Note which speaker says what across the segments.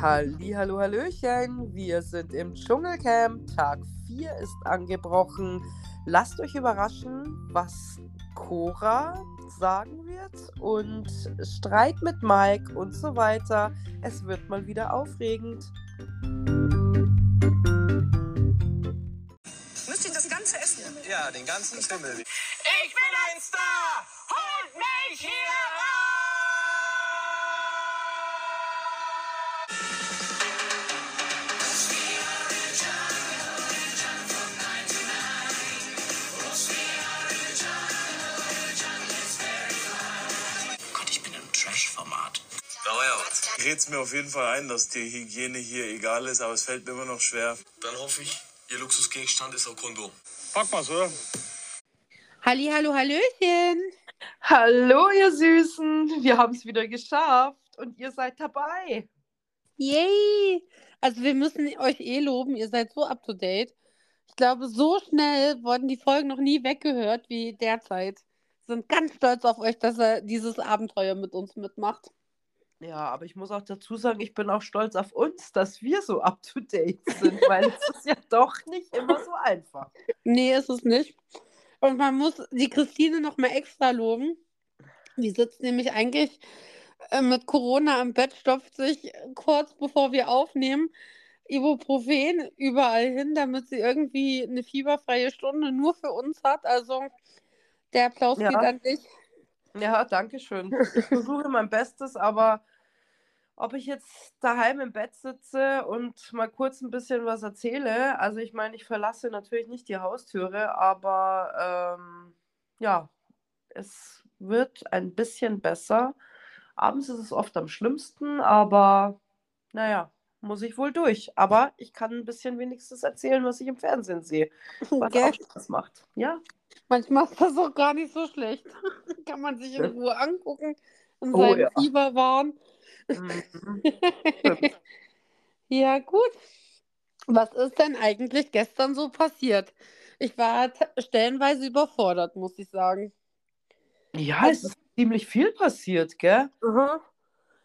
Speaker 1: Halli, hallo, hallöchen. Wir sind im Dschungelcamp. Tag 4 ist angebrochen. Lasst euch überraschen, was Cora sagen wird und Streit mit Mike und so weiter. Es wird mal wieder aufregend.
Speaker 2: Müsst ihr das Ganze essen?
Speaker 3: Ja, den ganzen Schimmel.
Speaker 2: Ich bin ein Star! Holt mich hier Ich
Speaker 3: red's mir auf jeden Fall ein, dass die Hygiene hier egal ist, aber es fällt mir immer noch schwer.
Speaker 4: Dann hoffe ich, Ihr Luxusgegenstand ist ein Kondom.
Speaker 3: Pack mal's, oder?
Speaker 5: Halli, hallo, hallöchen.
Speaker 1: Hallo, ihr Süßen. Wir haben es wieder geschafft und ihr seid dabei.
Speaker 5: Yay. Also wir müssen euch eh loben, ihr seid so up to date. Ich glaube, so schnell wurden die Folgen noch nie weggehört wie derzeit. Sind ganz stolz auf euch, dass ihr dieses Abenteuer mit uns mitmacht.
Speaker 1: Ja, aber ich muss auch dazu sagen, ich bin auch stolz auf uns, dass wir so up to date sind, weil es ist ja doch nicht immer so einfach.
Speaker 5: Nee, ist es nicht. Und man muss die Christine noch mal extra loben. Die sitzt nämlich eigentlich äh, mit Corona am Bett, stopft sich kurz bevor wir aufnehmen Ibuprofen überall hin, damit sie irgendwie eine fieberfreie Stunde nur für uns hat. Also der Applaus
Speaker 1: Ja.
Speaker 5: geht an dich.
Speaker 1: Ja, danke schön. Ich versuche mein Bestes, aber ob ich jetzt daheim im Bett sitze und mal kurz ein bisschen was erzähle, also ich meine, ich verlasse natürlich nicht die Haustüre, aber ähm, ja, es wird ein bisschen besser. Abends ist es oft am schlimmsten, aber naja, muss ich wohl durch. Aber ich kann ein bisschen wenigstens erzählen, was ich im Fernsehen sehe, was
Speaker 5: Gell?
Speaker 1: auch Spaß macht. Ja,
Speaker 5: Manchmal ist das auch gar nicht so schlecht. Kann man sich in. Ruhe angucken, in
Speaker 1: Oh
Speaker 5: seinem
Speaker 1: ja.
Speaker 5: Fieberwahn.
Speaker 1: Mhm.
Speaker 5: Ja, gut. Was ist denn eigentlich gestern so passiert? Ich war stellenweise überfordert, muss ich sagen.
Speaker 1: Ja, es ist ziemlich viel passiert, gell?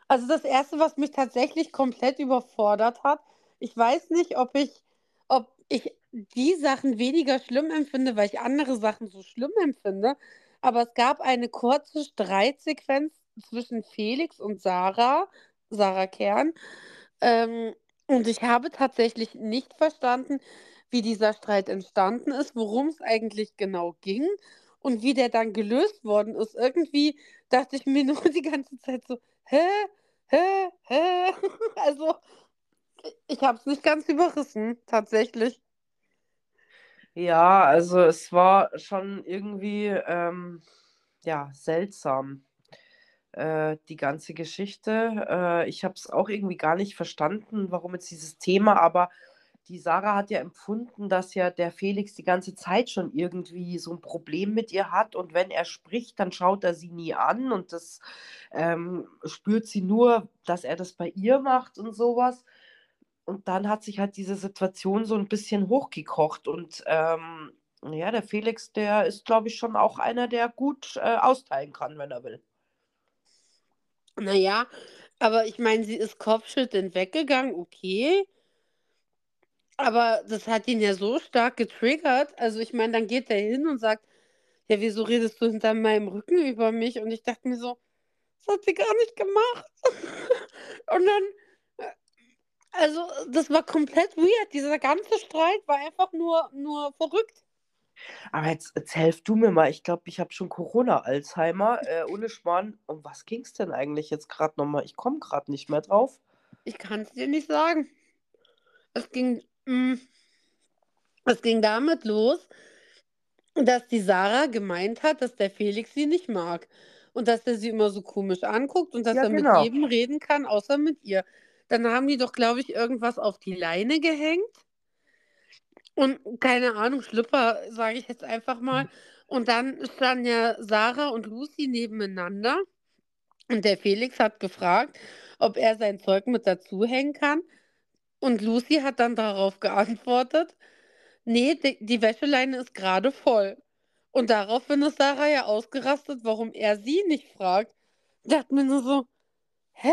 Speaker 5: Also das Erste, was mich tatsächlich komplett überfordert hat, ich weiß nicht, ob ich, ob ich die Sachen weniger schlimm empfinde, weil ich andere Sachen so schlimm empfinde, aber es gab eine kurze Streitsequenz zwischen Felix und Sarah, Sarah Kern, ähm, und ich habe tatsächlich nicht verstanden, wie dieser Streit entstanden ist, worum es eigentlich genau ging und wie der dann gelöst worden ist. Irgendwie dachte ich mir nur die ganze Zeit so, hä? Hä? Hä? Also, ich habe es nicht ganz überrissen, tatsächlich.
Speaker 1: Ja, also es war schon irgendwie ähm, ja, seltsam, äh, die ganze Geschichte. Äh, ich habe es auch irgendwie gar nicht verstanden, warum jetzt dieses Thema, aber die Sarah hat ja empfunden, dass ja der Felix die ganze Zeit schon irgendwie so ein Problem mit ihr hat und wenn er spricht, dann schaut er sie nie an und das ähm, spürt sie nur, dass er das bei ihr macht und sowas. Und dann hat sich halt diese Situation so ein bisschen hochgekocht. Und ähm, ja, der Felix, der ist, glaube ich, schon auch einer, der gut äh, austeilen kann, wenn er will.
Speaker 5: Naja, aber ich meine, sie ist kopfschüttelnd weggegangen, okay. Aber das hat ihn ja so stark getriggert. Also ich meine, dann geht er hin und sagt, ja, wieso redest du hinter meinem Rücken über mich? Und ich dachte mir so, das hat sie gar nicht gemacht. Und dann, äh, also das war komplett weird. Dieser ganze Streit war einfach nur, nur verrückt.
Speaker 1: Aber jetzt, jetzt helf du mir mal. Ich glaube, ich habe schon Corona-Alzheimer. Äh, ohne Schmarrn. Um was ging es denn eigentlich jetzt gerade nochmal? Ich komme gerade nicht mehr drauf.
Speaker 5: Ich kann es dir nicht sagen. Es ging, mm, es ging damit los, dass die Sarah gemeint hat, dass der Felix sie nicht mag. Und dass er sie immer so komisch anguckt und dass
Speaker 1: Ja,
Speaker 5: er
Speaker 1: genau.
Speaker 5: mit jedem reden kann, außer mit ihr. Dann haben die doch, glaube ich, irgendwas auf die Leine gehängt. Und keine Ahnung, Schlüpper, sage ich jetzt einfach mal. Und dann standen ja Sarah und Lucy nebeneinander. Und der Felix hat gefragt, ob er sein Zeug mit dazuhängen kann. Und Lucy hat dann darauf geantwortet, nee, die, die Wäscheleine ist gerade voll. Und daraufhin ist Sarah ja ausgerastet, warum er sie nicht fragt. Ich dachte mir nur so, hä?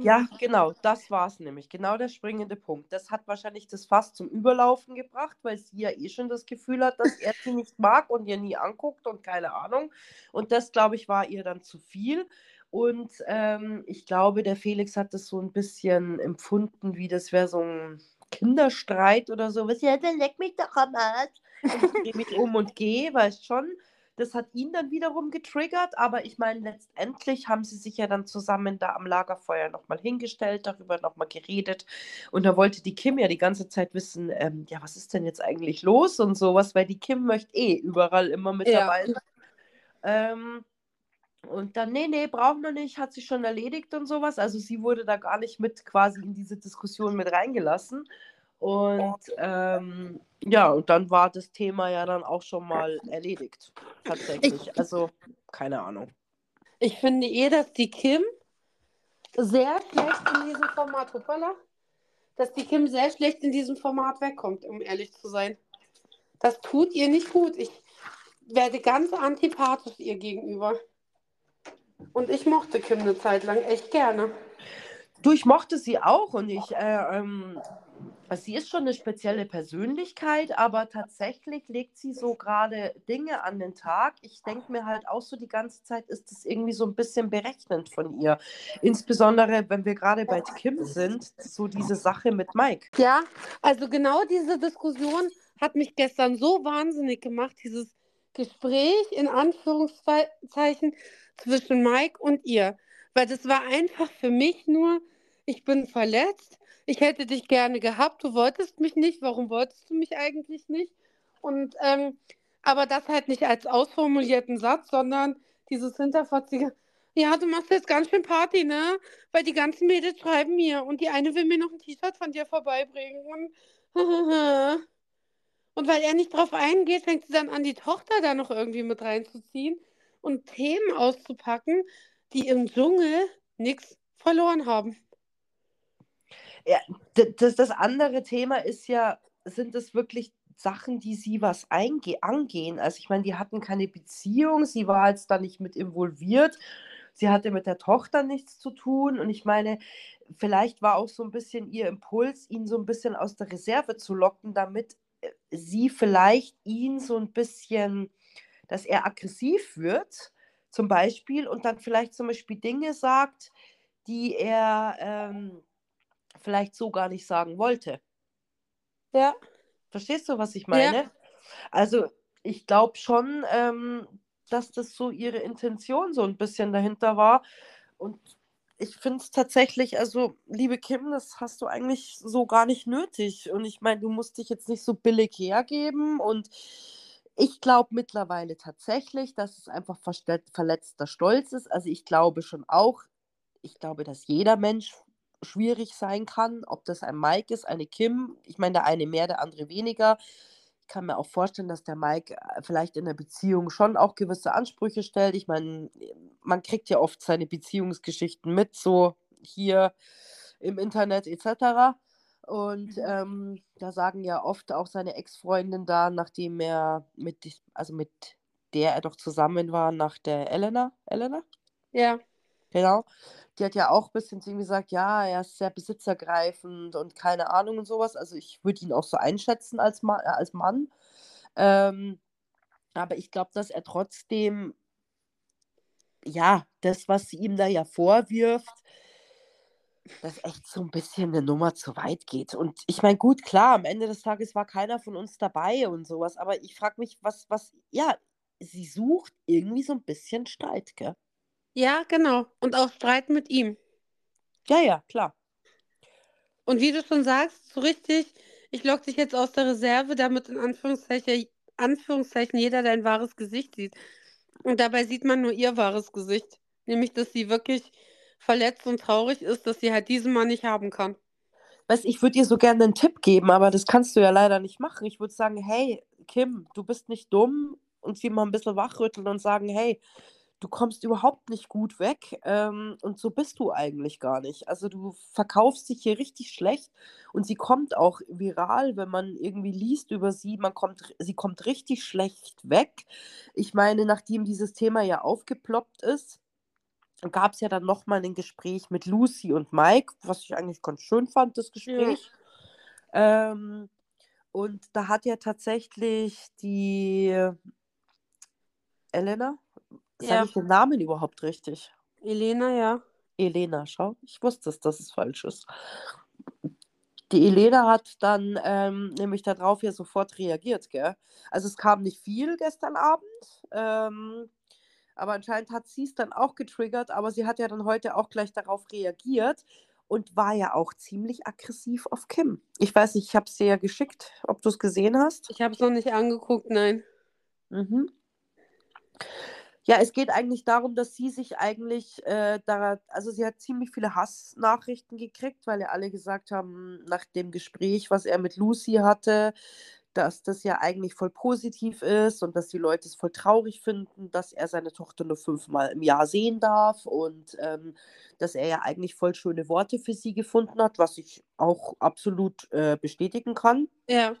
Speaker 1: Ja, genau, das war es nämlich. Genau der springende Punkt. Das hat wahrscheinlich das Fass zum Überlaufen gebracht, weil sie ja eh schon das Gefühl hat, dass er sie nicht mag und ihr nie anguckt und keine Ahnung. Und das, glaube ich, war ihr dann zu viel. Und ähm, ich glaube, der Felix hat das so ein bisschen empfunden, wie das wäre so ein Kinderstreit oder so. Ja, dann leck mich doch am Arsch. Und ich drehe mich um und gehe, weißt schon. Das hat ihn dann wiederum getriggert, aber ich meine, letztendlich haben sie sich ja dann zusammen da am Lagerfeuer nochmal hingestellt, darüber nochmal geredet. Und da wollte die Kim ja die ganze Zeit wissen, ähm, ja, was ist denn jetzt eigentlich los und sowas, weil die Kim möchte eh überall immer mit
Speaker 5: Ja.
Speaker 1: dabei sein. Ähm, und dann, nee, nee, brauchen wir nicht, hat sich schon erledigt und sowas. Also sie wurde da gar nicht mit quasi in diese Diskussion mit reingelassen. Und ähm, ja, und dann war das Thema ja dann auch schon mal erledigt. Tatsächlich. Also, keine Ahnung.
Speaker 5: Ich finde eh, dass die Kim sehr schlecht in diesem Format, hoppala, dass die Kim sehr schlecht in diesem Format wegkommt, um ehrlich zu sein. Das tut ihr nicht gut. Ich werde ganz antipathisch ihr gegenüber. Und ich mochte Kim eine Zeit lang echt gerne.
Speaker 1: Du, ich mochte sie auch und ich, äh, ähm, sie ist schon eine spezielle Persönlichkeit, aber tatsächlich legt sie so gerade Dinge an den Tag. Ich denke mir halt auch so die ganze Zeit, ist das irgendwie so ein bisschen berechnend von ihr. Insbesondere, wenn wir gerade bei Kim sind, so diese Sache mit Mike.
Speaker 5: Ja, also genau diese Diskussion hat mich gestern so wahnsinnig gemacht, dieses Gespräch in Anführungszeichen zwischen Mike und ihr. Weil das war einfach für mich nur, ich bin verletzt, ich hätte dich gerne gehabt, du wolltest mich nicht, warum wolltest du mich eigentlich nicht? Und ähm, aber das halt nicht als ausformulierten Satz, sondern dieses hinterfotzige, ja, du machst jetzt ganz schön Party, ne? Weil die ganzen Mädels schreiben mir und die eine will mir noch ein T-Shirt von dir vorbeibringen. Und, und weil er nicht drauf eingeht, fängt sie dann an, die Tochter da noch irgendwie mit reinzuziehen und Themen auszupacken, die im Dschungel nichts verloren haben.
Speaker 1: D- Das, das andere Thema ist ja, sind es wirklich Sachen, die sie was angehen? Also ich meine, die hatten keine Beziehung, sie war jetzt da nicht mit involviert, sie hatte mit der Tochter nichts zu tun und ich meine, vielleicht war auch so ein bisschen ihr Impuls, ihn so ein bisschen aus der Reserve zu locken, damit äh, sie vielleicht ihn so ein bisschen, dass er aggressiv wird, zum Beispiel, und dann vielleicht zum Beispiel Dinge sagt, die er ähm, vielleicht so gar nicht sagen wollte.
Speaker 5: Ja,
Speaker 1: Verstehst du, was ich
Speaker 5: Ja.
Speaker 1: meine? Also ich glaube schon, ähm, dass das so ihre Intention so ein bisschen dahinter war. Und ich finde es tatsächlich, also liebe Kim, das hast du eigentlich so gar nicht nötig. Und ich meine, du musst dich jetzt nicht so billig hergeben. Und ich glaube mittlerweile tatsächlich, dass es einfach verletzter Stolz ist. Also ich glaube schon auch, ich glaube, dass jeder Mensch schwierig sein kann, ob das ein Mike ist, eine Kim. Ich meine, der eine mehr, der andere weniger. Ich kann mir auch vorstellen, dass der Mike äh, vielleicht in der Beziehung schon auch gewisse Ansprüche stellt. Ich meine, man kriegt ja oft seine Beziehungsgeschichten mit, so hier im Internet etc. Und ähm, da sagen ja oft auch seine Ex-Freundin da, nachdem er mit, also mit der er doch zusammen war, nach der Elena, Elena?
Speaker 5: ja.
Speaker 1: Genau. Die hat ja auch ein bisschen zu ihm gesagt, ja, er ist sehr besitzergreifend und keine Ahnung und sowas. Also ich würde ihn auch so einschätzen als, Ma äh, als Mann. Ähm, aber ich glaube, dass er trotzdem, ja, das, was sie ihm da ja vorwirft, das echt so ein bisschen eine Nummer zu weit geht. Und ich meine, gut, klar, am Ende des Tages war keiner von uns dabei und sowas, aber ich frage mich, was, was, ja, sie sucht irgendwie so ein bisschen Streit, gell?
Speaker 5: Ja, genau. Und auch Streit mit ihm.
Speaker 1: Ja, ja, klar.
Speaker 5: Und wie du schon sagst, so richtig, ich lock dich jetzt aus der Reserve, damit in Anführungszeichen, Anführungszeichen jeder dein wahres Gesicht sieht. Und dabei sieht man nur ihr wahres Gesicht. Nämlich, dass sie wirklich verletzt und traurig ist, dass sie halt diesen Mann nicht haben kann.
Speaker 1: Weißt, ich würde dir so gerne einen Tipp geben, aber das kannst du ja leider nicht machen. Ich würde sagen, hey, Kim, du bist nicht dumm und sie mal ein bisschen wachrütteln und sagen, hey, du kommst überhaupt nicht gut weg ähm, und so bist du eigentlich gar nicht. Also du verkaufst dich hier richtig schlecht und sie kommt auch viral, wenn man irgendwie liest über sie, man kommt, sie kommt richtig schlecht weg. Ich meine, nachdem dieses Thema ja aufgeploppt ist, gab es ja dann nochmal ein Gespräch mit Lucy und Mike, was ich eigentlich ganz schön fand, das Gespräch. Ähm, und da hat ja tatsächlich die Elena, sage
Speaker 5: Ja.
Speaker 1: ich den Namen überhaupt richtig?
Speaker 5: Elena, ja.
Speaker 1: Elena, schau, ich wusste es, dass es falsch ist. Die Elena hat dann ähm, nämlich darauf ja sofort reagiert, gell? Also es kam nicht viel gestern Abend, ähm, aber anscheinend hat sie es dann auch getriggert, aber sie hat ja dann heute auch gleich darauf reagiert und war ja auch ziemlich aggressiv auf Kim. Ich weiß nicht, ich habe es dir ja geschickt, ob du es gesehen hast.
Speaker 5: Ich habe es noch nicht angeguckt, nein.
Speaker 1: Mhm. Ja, es geht eigentlich darum, dass sie sich eigentlich äh, da, also sie hat ziemlich viele Hassnachrichten gekriegt, weil ja alle gesagt haben, nach dem Gespräch, was er mit Lucy hatte, dass das ja eigentlich voll positiv ist und dass die Leute es voll traurig finden, dass er seine Tochter nur fünfmal im Jahr sehen darf und ähm, dass er ja eigentlich voll schöne Worte für sie gefunden hat, was ich auch absolut äh, bestätigen kann.
Speaker 5: Ja,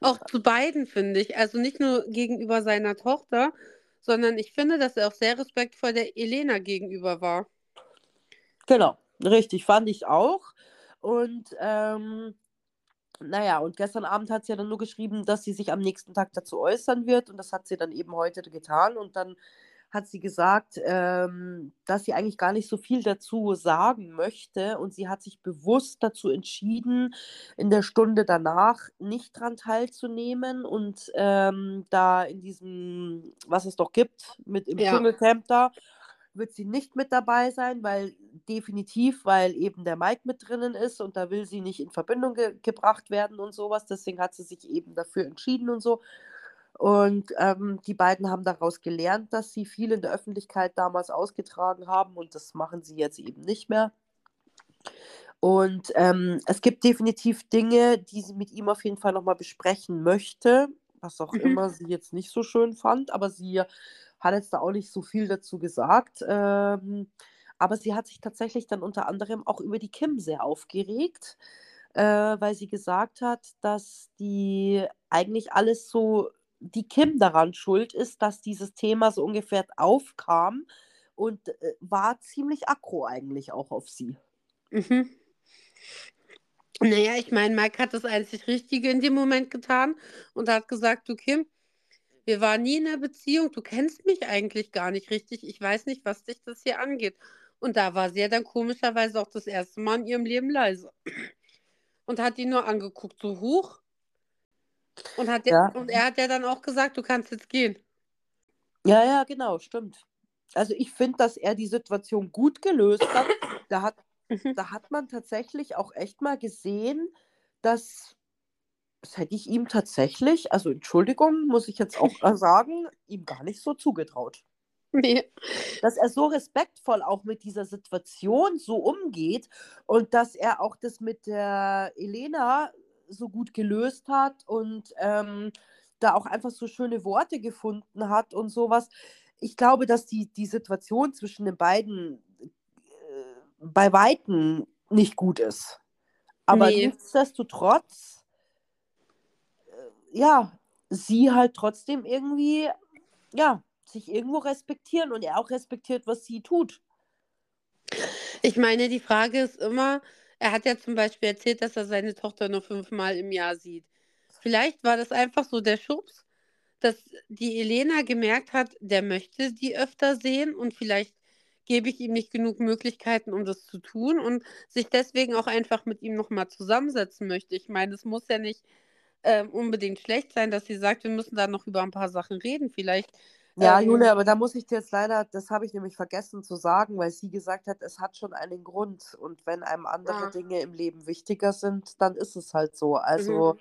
Speaker 5: auch zu beiden finde ich. Also nicht nur gegenüber seiner Tochter, sondern ich finde, dass er auch sehr respektvoll der Elena gegenüber war.
Speaker 1: Genau, richtig, fand ich auch. Und ähm, naja, und gestern Abend hat sie ja dann nur geschrieben, dass sie sich am nächsten Tag dazu äußern wird. Und das hat sie dann eben heute getan. Und dann hat sie gesagt, ähm, dass sie eigentlich gar nicht so viel dazu sagen möchte. Und sie hat sich bewusst dazu entschieden, in der Stunde danach nicht dran teilzunehmen und ähm, da in diesem, was es doch gibt, mit im
Speaker 5: Ja.
Speaker 1: Dschungelcamp da, wird sie nicht mit dabei sein, weil definitiv, weil eben der Mike mit drinnen ist und da will sie nicht in Verbindung ge gebracht werden und sowas. Deswegen hat sie sich eben dafür entschieden und so. Und ähm, die beiden haben daraus gelernt, dass sie viel in der Öffentlichkeit damals ausgetragen haben und das machen sie jetzt eben nicht mehr. Und ähm, es gibt definitiv Dinge, die sie mit ihm auf jeden Fall nochmal besprechen möchte, was auch
Speaker 5: Mhm.
Speaker 1: immer sie jetzt nicht so schön fand, aber sie hat jetzt da auch nicht so viel dazu gesagt. Ähm, aber sie hat sich tatsächlich dann unter anderem auch über die Kim sehr aufgeregt, äh, weil sie gesagt hat, dass die eigentlich alles so, die Kim daran schuld ist, dass dieses Thema so ungefähr aufkam und äh, war ziemlich aggro eigentlich auch auf sie.
Speaker 5: Mhm. Naja, ich meine, Mike hat das einzig Richtige in dem Moment getan und hat gesagt, du Kim, wir waren nie in einer Beziehung, du kennst mich eigentlich gar nicht richtig, ich weiß nicht, was dich das hier angeht. Und da war sie ja dann komischerweise auch das erste Mal in ihrem Leben leise. Und hat ihn nur angeguckt, so hoch. Und, hat
Speaker 1: Ja.
Speaker 5: und er hat ja dann auch gesagt, du kannst jetzt gehen.
Speaker 1: Ja, ja, genau, stimmt. Also ich finde, dass er die Situation gut gelöst hat. Da hat,
Speaker 5: Mhm.
Speaker 1: da hat man tatsächlich auch echt mal gesehen, dass, das hätte ich ihm tatsächlich, also Entschuldigung, muss ich jetzt auch sagen, ihm gar nicht so zugetraut.
Speaker 5: Nee.
Speaker 1: Dass er so respektvoll auch mit dieser Situation so umgeht und dass er auch das mit der Elena so gut gelöst hat und ähm, da auch einfach so schöne Worte gefunden hat und sowas. Ich glaube, dass die, die Situation zwischen den beiden äh, bei Weitem nicht gut ist. Aber
Speaker 5: Nee.
Speaker 1: nichtsdestotrotz, äh, ja, sie halt trotzdem irgendwie, ja, sich irgendwo respektieren und er auch respektiert, was sie tut.
Speaker 5: Ich meine, die Frage ist immer, er hat ja zum Beispiel erzählt, dass er seine Tochter nur fünfmal im Jahr sieht. Vielleicht war das einfach so der Schubs, dass die Elena gemerkt hat, der möchte die öfter sehen und vielleicht gebe ich ihm nicht genug Möglichkeiten, um das zu tun und sich deswegen auch einfach mit ihm nochmal zusammensetzen möchte. Ich meine, es muss ja nicht ähm, unbedingt schlecht sein, dass sie sagt, wir müssen da noch über ein paar Sachen reden. Vielleicht
Speaker 1: Ja,
Speaker 5: Ähm,
Speaker 1: Julia, aber da muss ich dir jetzt leider, das habe ich nämlich vergessen zu sagen, weil sie gesagt hat, es hat schon einen Grund. Und wenn einem andere
Speaker 5: Ah.
Speaker 1: Dinge im Leben wichtiger sind, dann ist es halt so. Also
Speaker 5: Mhm.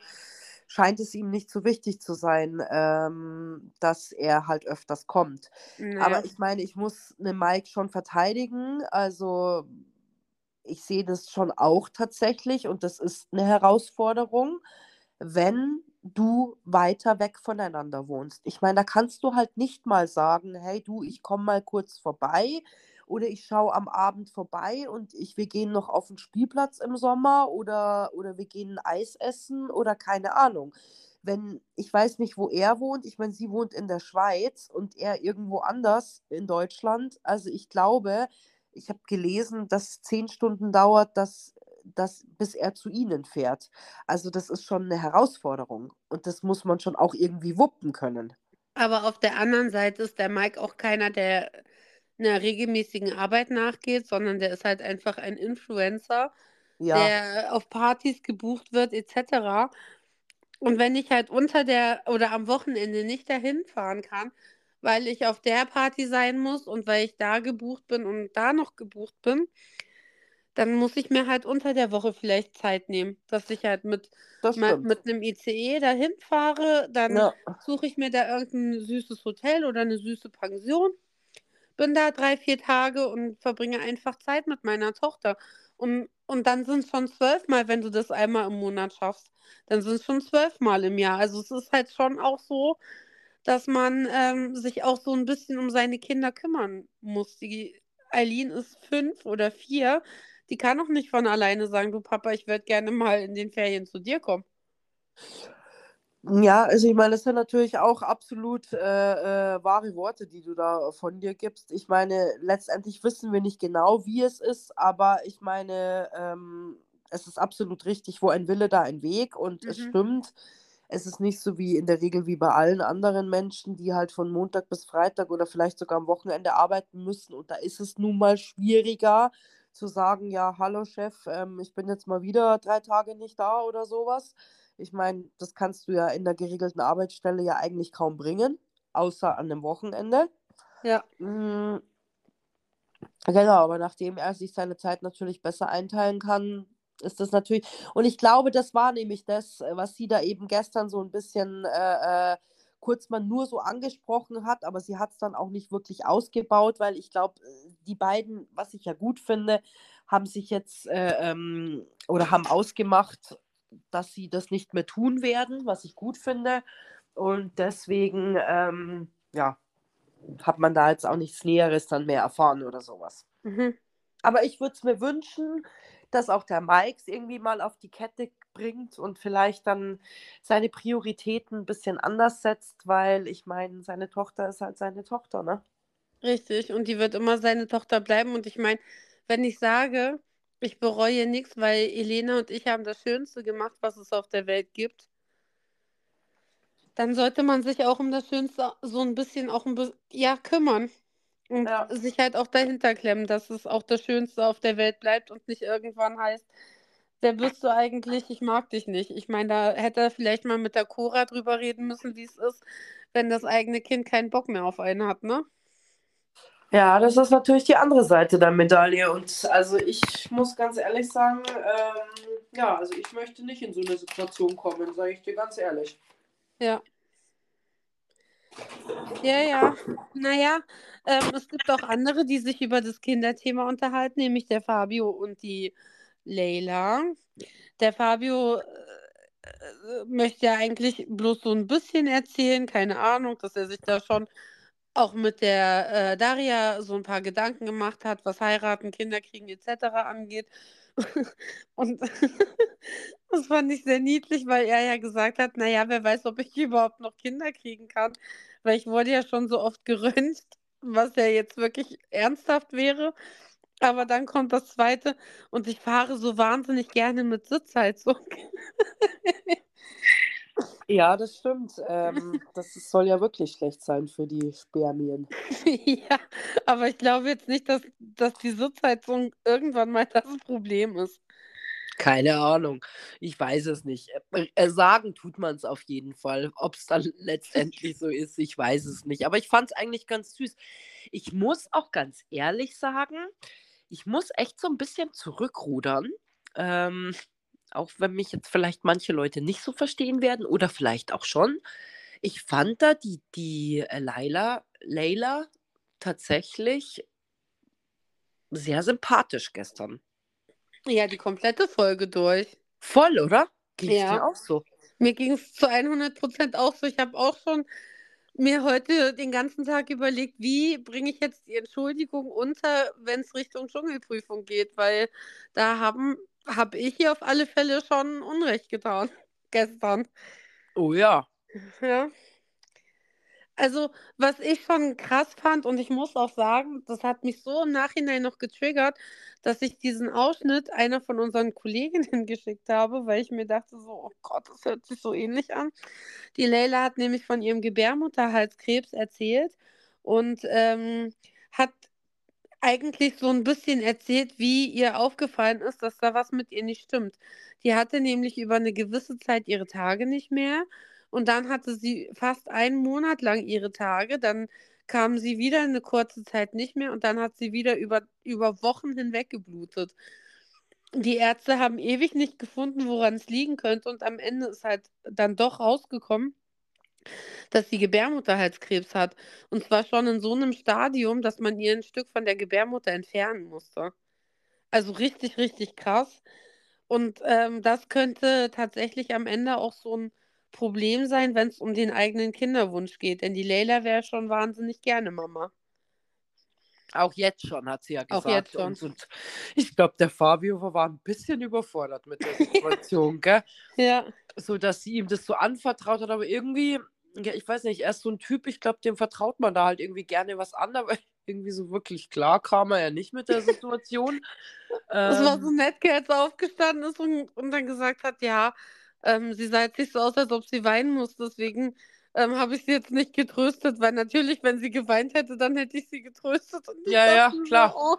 Speaker 1: scheint es ihm nicht so wichtig zu sein, ähm, dass er halt öfters kommt.
Speaker 5: naja,
Speaker 1: Aber ich meine, ich muss eine Mike schon verteidigen. Also ich sehe das schon auch tatsächlich und das ist eine Herausforderung, wenn du weiter weg voneinander wohnst. Ich meine, da kannst du halt nicht mal sagen, hey du, ich komme mal kurz vorbei oder ich schaue am Abend vorbei und ich, wir gehen noch auf den Spielplatz im Sommer oder, oder wir gehen Eis essen oder keine Ahnung. Wenn, ich weiß nicht, wo er wohnt, ich meine, sie wohnt in der Schweiz und er irgendwo anders in Deutschland. Also ich glaube, ich habe gelesen, dass zehn Stunden dauert, dass, dass, bis er zu ihnen fährt. Also das ist schon eine Herausforderung und das muss man schon auch irgendwie wuppen können.
Speaker 5: Aber auf der anderen Seite ist der Mike auch keiner, der einer regelmäßigen Arbeit nachgeht, sondern der ist halt einfach ein Influencer,
Speaker 1: Ja,
Speaker 5: der auf Partys gebucht wird, etc. Und wenn ich halt unter der oder am Wochenende nicht dahin fahren kann, weil ich auf der Party sein muss und weil ich da gebucht bin und da noch gebucht bin, dann muss ich mir halt unter der Woche vielleicht Zeit nehmen, dass ich halt mit, mal, mit einem ICE dahin fahre, dann
Speaker 1: Ja,
Speaker 5: suche ich mir da irgendein süßes Hotel oder eine süße Pension, bin da drei, vier Tage und verbringe einfach Zeit mit meiner Tochter. Und, und dann sind es schon zwölfmal, wenn du das einmal im Monat schaffst, dann sind es schon zwölfmal im Jahr. Also es ist halt schon auch so, dass man ähm, sich auch so ein bisschen um seine Kinder kümmern muss. Die Eileen ist fünf oder vier. Die kann auch nicht von alleine sagen, du Papa, ich würde gerne mal in den Ferien zu dir kommen.
Speaker 1: ja, also ich meine, das sind natürlich auch absolut äh, äh, wahre Worte, die du da von dir gibst. Ich meine, letztendlich wissen wir nicht genau, wie es ist, aber ich meine, ähm, es ist absolut richtig, wo ein Wille, da ein Weg und es
Speaker 5: Mhm.
Speaker 1: stimmt. Es ist nicht so wie in der Regel wie bei allen anderen Menschen, die halt von Montag bis Freitag oder vielleicht sogar am Wochenende arbeiten müssen. Und da ist es nun mal schwieriger zu sagen, ja, hallo Chef, ähm, ich bin jetzt mal wieder drei Tage nicht da oder sowas. Ich meine, das kannst du ja in der geregelten Arbeitsstelle ja eigentlich kaum bringen, außer an dem Wochenende.
Speaker 5: Ja.
Speaker 1: Mm, Genau, aber nachdem er sich seine Zeit natürlich besser einteilen kann, ist das natürlich. Und ich glaube, das war nämlich das, äh, was sie da eben gestern so ein bisschen äh, äh, kurz mal nur so angesprochen hat, aber sie hat es dann auch nicht wirklich ausgebaut, weil ich glaube, die beiden, was ich ja gut finde, haben sich jetzt äh, ähm, oder haben ausgemacht, dass sie das nicht mehr tun werden, was ich gut finde. Und deswegen, ähm, ja, hat man da jetzt auch nichts Näheres dann mehr erfahren oder sowas.
Speaker 5: Mhm.
Speaker 1: Aber ich würde es mir wünschen, dass auch der Mike irgendwie mal auf die Kette bringt und vielleicht dann seine Prioritäten ein bisschen anders setzt, weil ich meine, seine Tochter ist halt seine Tochter, ne?
Speaker 5: Richtig. Und die wird immer seine Tochter bleiben. Und ich meine, wenn ich sage, ich bereue nichts, weil Elena und ich haben das Schönste gemacht, was es auf der Welt gibt, dann sollte man sich auch um das Schönste so ein bisschen auch ein bisschen, ja, kümmern. Und
Speaker 1: Ja.
Speaker 5: sich halt auch dahinter klemmen, dass es auch das Schönste auf der Welt bleibt und nicht irgendwann heißt, wer bist du eigentlich? Ich mag dich nicht. Ich meine, da hätte er vielleicht mal mit der Cora drüber reden müssen, wie es ist, wenn das eigene Kind keinen Bock mehr auf einen hat, ne?
Speaker 1: Ja, das ist natürlich die andere Seite der Medaille. Und also ich muss ganz ehrlich sagen, ähm, ja, also ich möchte nicht in so eine Situation kommen, sage ich dir ganz ehrlich.
Speaker 5: Ja. Ja, ja. Naja, ähm, es gibt auch andere, die sich über das Kinderthema unterhalten, nämlich der Fabio und die Leila. Der Fabio äh, äh, möchte ja eigentlich bloß so ein bisschen erzählen, keine Ahnung, dass er sich da schon auch mit der äh, Daria so ein paar Gedanken gemacht hat, was heiraten, Kinder kriegen etc. angeht. Und das fand ich sehr niedlich, weil er ja gesagt hat, naja, wer weiß, ob ich überhaupt noch Kinder kriegen kann, weil ich wurde ja schon so oft geröntgt, was ja jetzt wirklich ernsthaft wäre. Aber dann kommt das Zweite und ich fahre so wahnsinnig gerne mit Sitzheizung.
Speaker 1: Ja, das stimmt. Ähm, das soll ja wirklich schlecht sein für die Spermien.
Speaker 5: Ja, aber ich glaube jetzt nicht, dass, dass die Sitzheizung irgendwann mal das Problem ist.
Speaker 1: Keine Ahnung. Ich weiß es nicht. Äh, äh, sagen tut man es auf jeden Fall. Ob es dann letztendlich so ist, ich weiß es nicht. Aber ich fand es eigentlich ganz süß. Ich muss auch ganz ehrlich sagen, ich muss echt so ein bisschen zurückrudern. Ähm, auch wenn mich jetzt vielleicht manche Leute nicht so verstehen werden oder vielleicht auch schon. Ich fand da die, die äh, Laila, Leila tatsächlich sehr sympathisch gestern.
Speaker 5: Ja, die komplette Folge durch.
Speaker 1: Voll, oder? Ging es
Speaker 5: Ja.
Speaker 1: dir auch so?
Speaker 5: Mir ging es zu 100% auch so. Ich habe auch schon mir heute den ganzen Tag überlegt, wie bringe ich jetzt die Entschuldigung unter, wenn es Richtung Dschungelprüfung geht, weil da haben habe ich hier auf alle Fälle schon Unrecht getan gestern.
Speaker 1: Oh ja.
Speaker 5: Ja. Also, was ich schon krass fand, und ich muss auch sagen, das hat mich so im Nachhinein noch getriggert, dass ich diesen Ausschnitt einer von unseren Kolleginnen geschickt habe, weil ich mir dachte, so, oh Gott, das hört sich so ähnlich an. Die Leila hat nämlich von ihrem Gebärmutterhalskrebs erzählt und ähm, hat eigentlich so ein bisschen erzählt, wie ihr aufgefallen ist, dass da was mit ihr nicht stimmt. Die hatte nämlich über eine gewisse Zeit ihre Tage nicht mehr und dann hatte sie fast einen Monat lang ihre Tage, dann kam sie wieder eine kurze Zeit nicht mehr und dann hat sie wieder über, über Wochen hinweg geblutet. Die Ärzte haben ewig nicht gefunden, woran es liegen könnte und am Ende ist halt dann doch rausgekommen, dass sie Gebärmutterhalskrebs hat. Und zwar schon in so einem Stadium, dass man ihr ein Stück von der Gebärmutter entfernen musste. Also richtig, richtig krass. Und ähm, das könnte tatsächlich am Ende auch so ein Problem sein, wenn es um den eigenen Kinderwunsch geht. Denn die Leila wäre schon wahnsinnig gerne Mama.
Speaker 1: Auch jetzt schon, hat sie ja
Speaker 5: Auch
Speaker 1: gesagt.
Speaker 5: jetzt schon.
Speaker 1: Und, und ich glaube, der Fabio war ein bisschen überfordert mit der Situation, gell?
Speaker 5: Ja.
Speaker 1: So, dass sie ihm das so anvertraut hat, aber irgendwie, ja, ich weiß nicht, er ist so ein Typ, ich glaube, dem vertraut man da halt irgendwie gerne was an, aber irgendwie so wirklich klar kam er ja nicht mit der Situation.
Speaker 5: Es war so
Speaker 1: ähm,
Speaker 5: nett, als er aufgestanden ist und, und dann gesagt hat, ja, ähm, sie sah jetzt nicht so aus, als ob sie weinen muss. Deswegen ähm, habe ich sie jetzt nicht getröstet, weil natürlich, wenn sie geweint hätte, dann hätte ich sie getröstet. Und
Speaker 1: Ja, ja, klar.
Speaker 5: So, oh,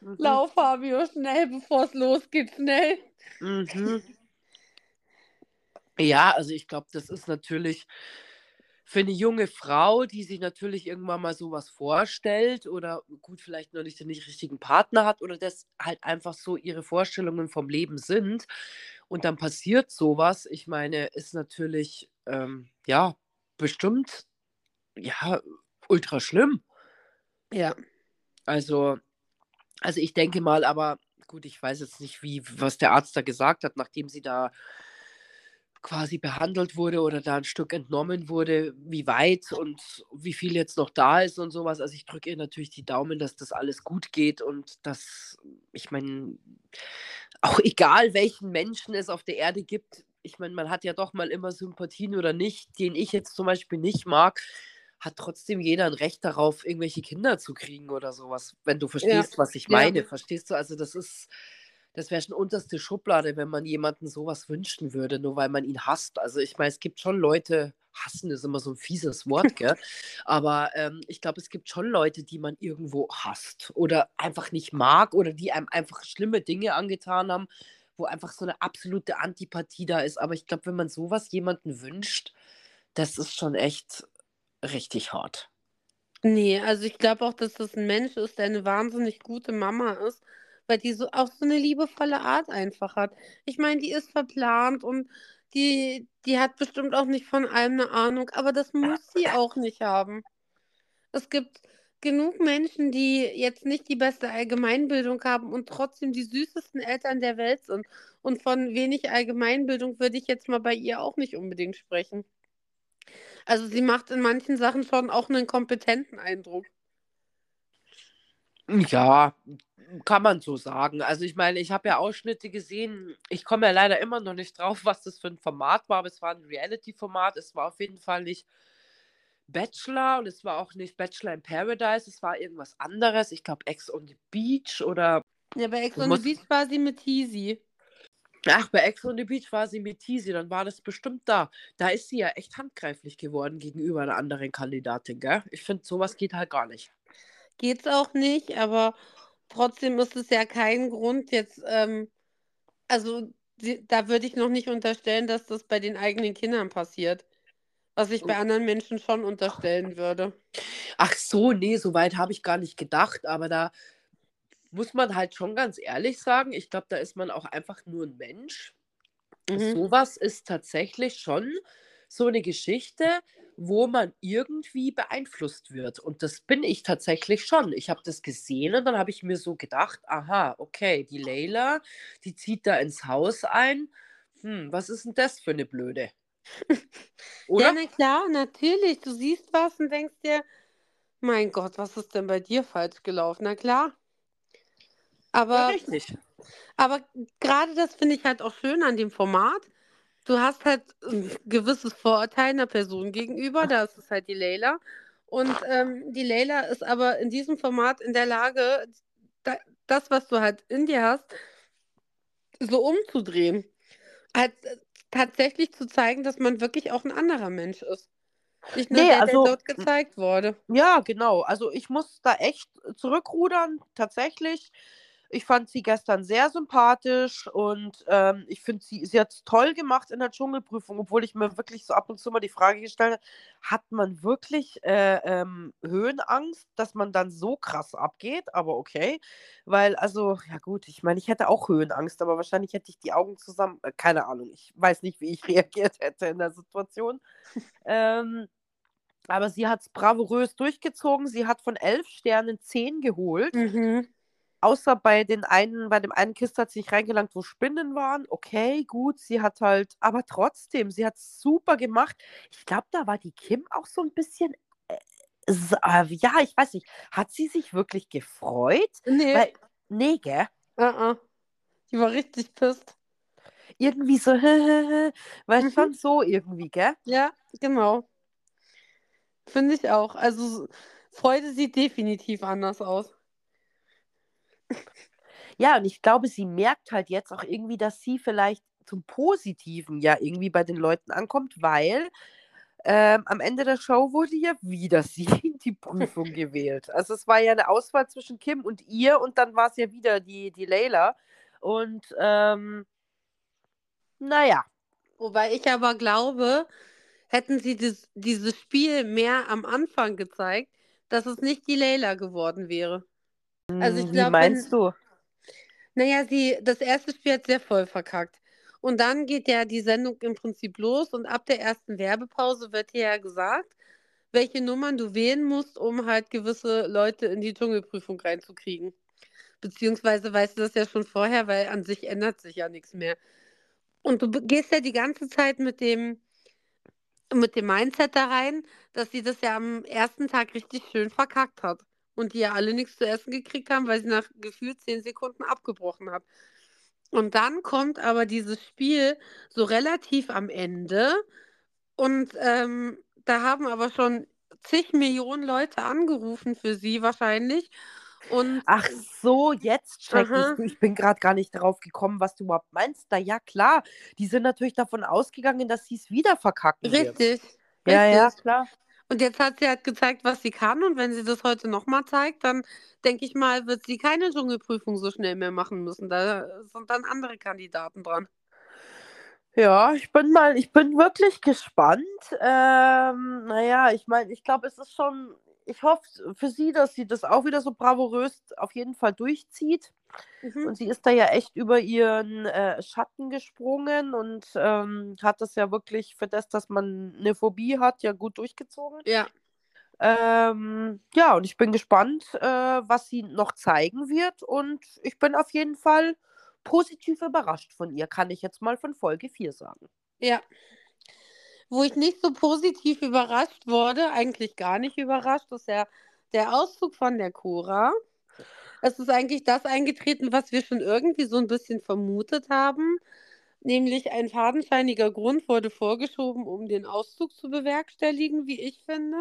Speaker 1: mhm,
Speaker 5: lauf, Fabio, schnell, bevor es losgeht, schnell.
Speaker 1: mhm. Ja, also ich glaube, das ist natürlich für eine junge Frau, die sich natürlich irgendwann mal sowas vorstellt oder gut, vielleicht noch nicht den nicht richtigen Partner hat oder das halt einfach so ihre Vorstellungen vom Leben sind und dann passiert sowas. Ich meine, ist natürlich, ähm, ja, bestimmt, ja, ultra schlimm.
Speaker 5: Ja.
Speaker 1: Also also ich denke mal, aber gut, ich weiß jetzt nicht, wie was der Arzt da gesagt hat, nachdem sie da quasi behandelt wurde oder da ein Stück entnommen wurde, wie weit und wie viel jetzt noch da ist und sowas. Also ich drücke ihr natürlich die Daumen, dass das alles gut geht und dass, ich meine, auch egal welchen Menschen es auf der Erde gibt, ich meine, man hat ja doch mal immer Sympathien oder nicht, den ich jetzt zum Beispiel nicht mag, hat trotzdem jeder ein Recht darauf, irgendwelche Kinder zu kriegen oder sowas, wenn du
Speaker 5: Ja.
Speaker 1: verstehst, was ich
Speaker 5: Ja.
Speaker 1: meine. Verstehst du? Also das ist, das wäre schon unterste Schublade, wenn man jemanden sowas wünschen würde, nur weil man ihn hasst. Also ich meine, es gibt schon Leute, hassen ist immer so ein fieses Wort, gell? Aber ähm, ich glaube, es gibt schon Leute, die man irgendwo hasst oder einfach nicht mag oder die einem einfach schlimme Dinge angetan haben, wo einfach so eine absolute Antipathie da ist. Aber ich glaube, wenn man sowas jemanden wünscht, das ist schon echt richtig hart.
Speaker 5: Nee, also ich glaube auch, dass das ein Mensch ist, der eine wahnsinnig gute Mama ist, weil die so auch so eine liebevolle Art einfach hat. Ich meine, die ist verplant und die, die hat bestimmt auch nicht von allem eine Ahnung, aber das muss sie auch nicht haben. Es gibt genug Menschen, die jetzt nicht die beste Allgemeinbildung haben und trotzdem die süßesten Eltern der Welt sind. Und von wenig Allgemeinbildung würde ich jetzt mal bei ihr auch nicht unbedingt sprechen. Also sie macht in manchen Sachen schon auch einen kompetenten Eindruck.
Speaker 1: Ja, kann man so sagen. Also ich meine, ich habe ja Ausschnitte gesehen. Ich komme ja leider immer noch nicht drauf, was das für ein Format war, aber es war ein Reality-Format. Es war auf jeden Fall nicht Bachelor und es war auch nicht Bachelor in Paradise. Es war irgendwas anderes. Ich glaube Ex on the Beach oder
Speaker 5: Ja, bei Ex on the Beach war sie mit Teasy.
Speaker 1: ach, bei Ex on the Beach war sie mit Teasy. Dann war das bestimmt da. Da ist sie ja echt handgreiflich geworden gegenüber einer anderen Kandidatin, gell? Ich finde, sowas geht halt gar nicht.
Speaker 5: Geht's auch nicht, aber trotzdem ist es ja kein Grund jetzt, ähm, also die, da würde ich noch nicht unterstellen, dass das bei den eigenen Kindern passiert. Was ich bei anderen Menschen schon unterstellen würde.
Speaker 1: Ach so, nee, so weit habe ich gar nicht gedacht, aber da muss man halt schon ganz ehrlich sagen, ich glaube, da ist man auch einfach nur ein Mensch.
Speaker 5: Mhm.
Speaker 1: Sowas ist tatsächlich schon so eine Geschichte, wo man irgendwie beeinflusst wird. Und das bin ich tatsächlich schon. Ich habe das gesehen und dann habe ich mir so gedacht, aha, okay, die Leila, die zieht da ins Haus ein. Hm, was ist denn das für eine Blöde?
Speaker 5: Ja,
Speaker 1: Oder?
Speaker 5: na klar, natürlich. Du siehst was und denkst dir, mein Gott, was ist denn bei dir falsch gelaufen? Na klar.
Speaker 1: Ja,
Speaker 5: Aber
Speaker 1: richtig.
Speaker 5: Aber gerade das finde ich halt auch schön an dem Format, du hast halt ein gewisses Vorurteil einer Person gegenüber, da ist es halt die Leila. Und ähm, die Leila ist aber in diesem Format in der Lage, da, das, was du halt in dir hast, so umzudrehen. Halt äh, tatsächlich zu zeigen, dass man wirklich auch ein anderer Mensch ist. Nicht nur
Speaker 1: Nee,
Speaker 5: der,
Speaker 1: also-
Speaker 5: der dort gezeigt wurde.
Speaker 1: Ja, genau. Also ich muss da echt zurückrudern, tatsächlich. Ich fand sie gestern sehr sympathisch und ähm, ich finde, sie, sie hat es toll gemacht in der Dschungelprüfung, obwohl ich mir wirklich so ab und zu mal die Frage gestellt habe, hat man wirklich äh, ähm, Höhenangst, dass man dann so krass abgeht? Aber okay, weil, also, ja gut, ich meine, ich hätte auch Höhenangst, aber wahrscheinlich hätte ich die Augen zusammen, äh, keine Ahnung, ich weiß nicht, wie ich reagiert hätte in der Situation. ähm, aber sie hat es bravourös durchgezogen. Sie hat von elf Sternen zehn geholt.
Speaker 5: Mhm.
Speaker 1: Außer bei den einen, bei dem einen Kiste hat sie sich reingelangt, wo Spinnen waren. Okay, gut. Sie hat halt, aber trotzdem, sie hat es super gemacht. Ich glaube, da war die Kim auch so ein bisschen. Äh, äh, ja, ich weiß nicht. Hat sie sich wirklich gefreut?
Speaker 5: Nee,
Speaker 1: Weil, nee, gell?
Speaker 5: uh -uh. die war richtig pisst.
Speaker 1: Irgendwie so, weil
Speaker 5: Mhm.
Speaker 1: schon so irgendwie, gell?
Speaker 5: Ja, genau. Finde ich auch. Also Freude sieht definitiv anders aus.
Speaker 1: Ja, und ich glaube, sie merkt halt jetzt auch irgendwie, dass sie vielleicht zum Positiven ja irgendwie bei den Leuten ankommt, weil ähm, am Ende der Show wurde ja wieder sie in die Prüfung gewählt. Also es war ja eine Auswahl zwischen Kim und ihr und dann war es ja wieder die, die Layla. Und ähm, naja,
Speaker 5: Wobei ich aber glaube, hätten sie dies, dieses Spiel mehr am Anfang gezeigt, dass es nicht die Leila geworden wäre. Also ich
Speaker 1: wie
Speaker 5: glaub,
Speaker 1: meinst
Speaker 5: wenn-
Speaker 1: du?
Speaker 5: Naja, sie, das erste Spiel hat sehr voll verkackt. Und dann geht ja die Sendung im Prinzip los und ab der ersten Werbepause wird dir ja gesagt, welche Nummern du wählen musst, um halt gewisse Leute in die Dschungelprüfung reinzukriegen. Beziehungsweise weißt du das ja schon vorher, weil an sich ändert sich ja nichts mehr. Und du gehst ja die ganze Zeit mit dem, mit dem Mindset da rein, dass sie das ja am ersten Tag richtig schön verkackt hat. Und die ja alle nichts zu essen gekriegt haben, weil sie nach gefühlt zehn Sekunden abgebrochen hat. Und dann kommt aber dieses Spiel so relativ am Ende. Und ähm, da haben aber schon zig Millionen Leute angerufen für sie wahrscheinlich. Und
Speaker 1: Ach so, jetzt check ich. Ich bin gerade gar nicht darauf gekommen, was du überhaupt meinst. Na ja, klar. Die sind natürlich davon ausgegangen, dass sie es wieder verkacken wird.
Speaker 5: richtig.
Speaker 1: Ja, ja,
Speaker 5: richtig.
Speaker 1: klar.
Speaker 5: Und jetzt hat sie halt gezeigt, was sie kann. Und wenn sie das heute nochmal zeigt, dann denke ich mal, wird sie keine Dschungelprüfung so schnell mehr machen müssen. Da sind dann andere Kandidaten dran.
Speaker 1: Ja, ich bin mal, ich bin wirklich gespannt. Ähm, naja, ich meine, ich glaube, es ist schon, ich hoffe für sie, dass sie das auch wieder so bravourös auf jeden Fall durchzieht.
Speaker 5: Mhm.
Speaker 1: Und sie ist da ja echt über ihren äh, Schatten gesprungen und ähm, hat das ja wirklich für das, dass man eine Phobie hat, ja gut durchgezogen.
Speaker 5: Ja,
Speaker 1: Ähm, ja, und ich bin gespannt, äh, was sie noch zeigen wird. Und ich bin auf jeden Fall positiv überrascht von ihr, kann ich jetzt mal von Folge 4 sagen.
Speaker 5: ja. Wo ich nicht so positiv überrascht wurde, eigentlich gar nicht überrascht, ist ja der Auszug von der Cora. Es ist eigentlich das eingetreten, was wir schon irgendwie so ein bisschen vermutet haben. Nämlich ein fadenscheiniger Grund wurde vorgeschoben, um den Auszug zu bewerkstelligen, wie ich finde.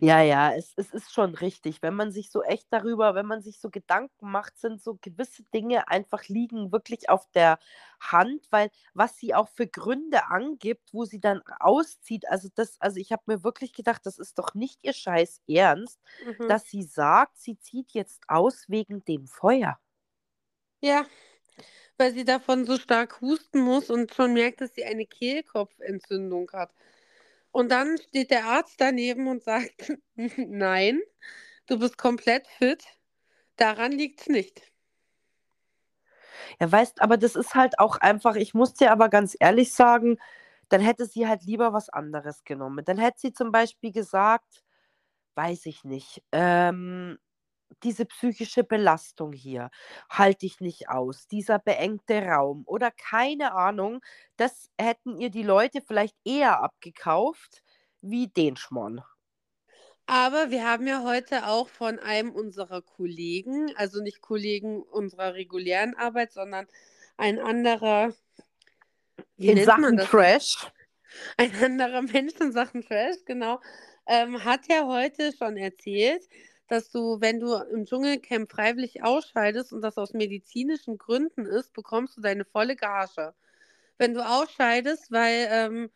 Speaker 1: Ja, ja, es, es ist schon richtig. Wenn man sich so echt darüber, wenn man sich so Gedanken macht, sind so gewisse Dinge einfach liegen wirklich auf der Hand, weil was sie auch für Gründe angibt, wo sie dann auszieht, also das, also ich habe mir wirklich gedacht, das ist doch nicht ihr Scheiß Ernst,
Speaker 5: Mhm.
Speaker 1: dass sie sagt, sie zieht jetzt aus wegen dem Feuer.
Speaker 5: Ja, weil sie davon so stark husten muss und schon merkt, dass sie eine Kehlkopfentzündung hat. Und dann steht der Arzt daneben und sagt, nein, du bist komplett fit. Daran liegt's nicht.
Speaker 1: Ja, weißt, aber das ist halt auch einfach, ich muss dir aber ganz ehrlich sagen, dann hätte sie halt lieber was anderes genommen. Dann hätte sie zum Beispiel gesagt, weiß ich nicht, ähm, diese psychische Belastung hier halte ich nicht aus, dieser beengte Raum oder keine Ahnung, das hätten ihr die Leute vielleicht eher abgekauft wie den Schmorn.
Speaker 5: Aber wir haben ja heute auch von einem unserer Kollegen, also nicht Kollegen unserer regulären Arbeit, sondern ein anderer
Speaker 1: In Sachen? Trash.
Speaker 5: Ein anderer Mensch in Sachen Trash, genau, ähm, hat ja heute schon erzählt, dass du, wenn du im Dschungelcamp freiwillig ausscheidest und das aus medizinischen Gründen ist, bekommst du deine volle Gage. Wenn du ausscheidest, weil ähm,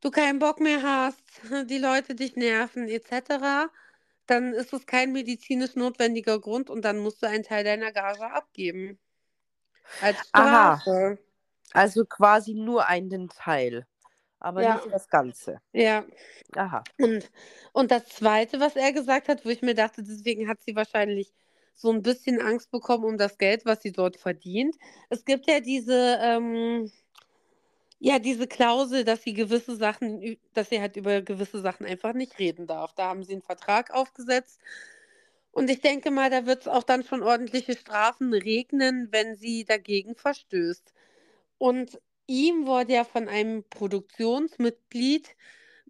Speaker 5: du keinen Bock mehr hast, die Leute dich nerven etc., dann ist es kein medizinisch notwendiger Grund und dann musst du einen Teil deiner Gage abgeben. Als
Speaker 1: Aha.
Speaker 5: Strafe.
Speaker 1: Also quasi nur einen Teil, aber
Speaker 5: Ja.
Speaker 1: nicht das Ganze.
Speaker 5: Ja.
Speaker 1: Aha.
Speaker 5: Und, und das Zweite, was er gesagt hat, wo ich mir dachte, deswegen hat sie wahrscheinlich so ein bisschen Angst bekommen um das Geld, was sie dort verdient. Es gibt ja diese, ähm, ja, diese Klausel, dass sie gewisse Sachen, dass sie halt über gewisse Sachen einfach nicht reden darf. Da haben sie einen Vertrag aufgesetzt. Und ich denke mal, da wird es auch dann schon ordentliche Strafen regnen, wenn sie dagegen verstößt. Und ihm wurde ja von einem Produktionsmitglied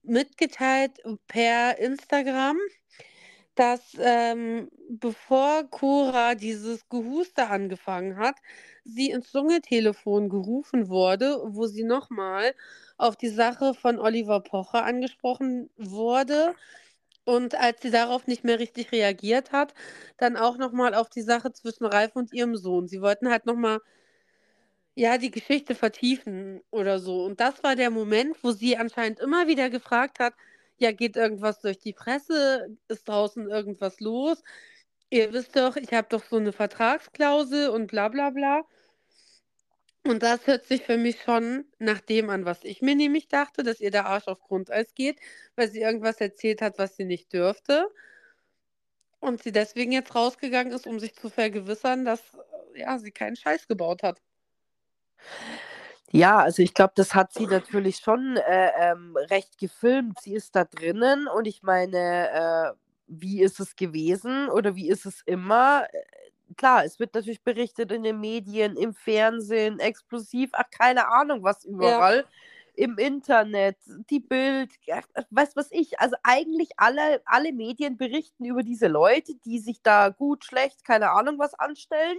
Speaker 5: mitgeteilt per Instagram, dass ähm, bevor Cora dieses Gehuste angefangen hat, sie ins Dschungeltelefon gerufen wurde, wo sie nochmal auf die Sache von Oliver Pocher angesprochen wurde. Und als sie darauf nicht mehr richtig reagiert hat, dann auch nochmal auf die Sache zwischen Ralf und ihrem Sohn. Sie wollten halt nochmal ja, die Geschichte vertiefen oder so. Und das war der Moment, wo sie anscheinend immer wieder gefragt hat, ja, geht irgendwas durch die Presse? Ist draußen irgendwas los? Ihr wisst doch, ich habe doch so eine Vertragsklausel und bla bla bla. Und das hört sich für mich schon nach dem an, was ich mir nämlich dachte, dass ihr der Arsch auf Grundeis geht, weil sie irgendwas erzählt hat, was sie nicht dürfte. Und sie deswegen jetzt rausgegangen ist, um sich zu vergewissern, dass ja, sie keinen Scheiß gebaut hat.
Speaker 1: Ja, also ich glaube, das hat sie natürlich schon äh, ähm, recht gefilmt. Sie ist da drinnen und ich meine, äh, wie ist es gewesen oder wie ist es immer? Äh, Klar, es wird natürlich berichtet in den Medien, im Fernsehen, explosiv, ach, keine Ahnung, was überall. Im Internet, die Bild, ja, weiß was ich. Also eigentlich alle, alle Medien berichten über diese Leute, die sich da gut, schlecht, keine Ahnung was anstellen.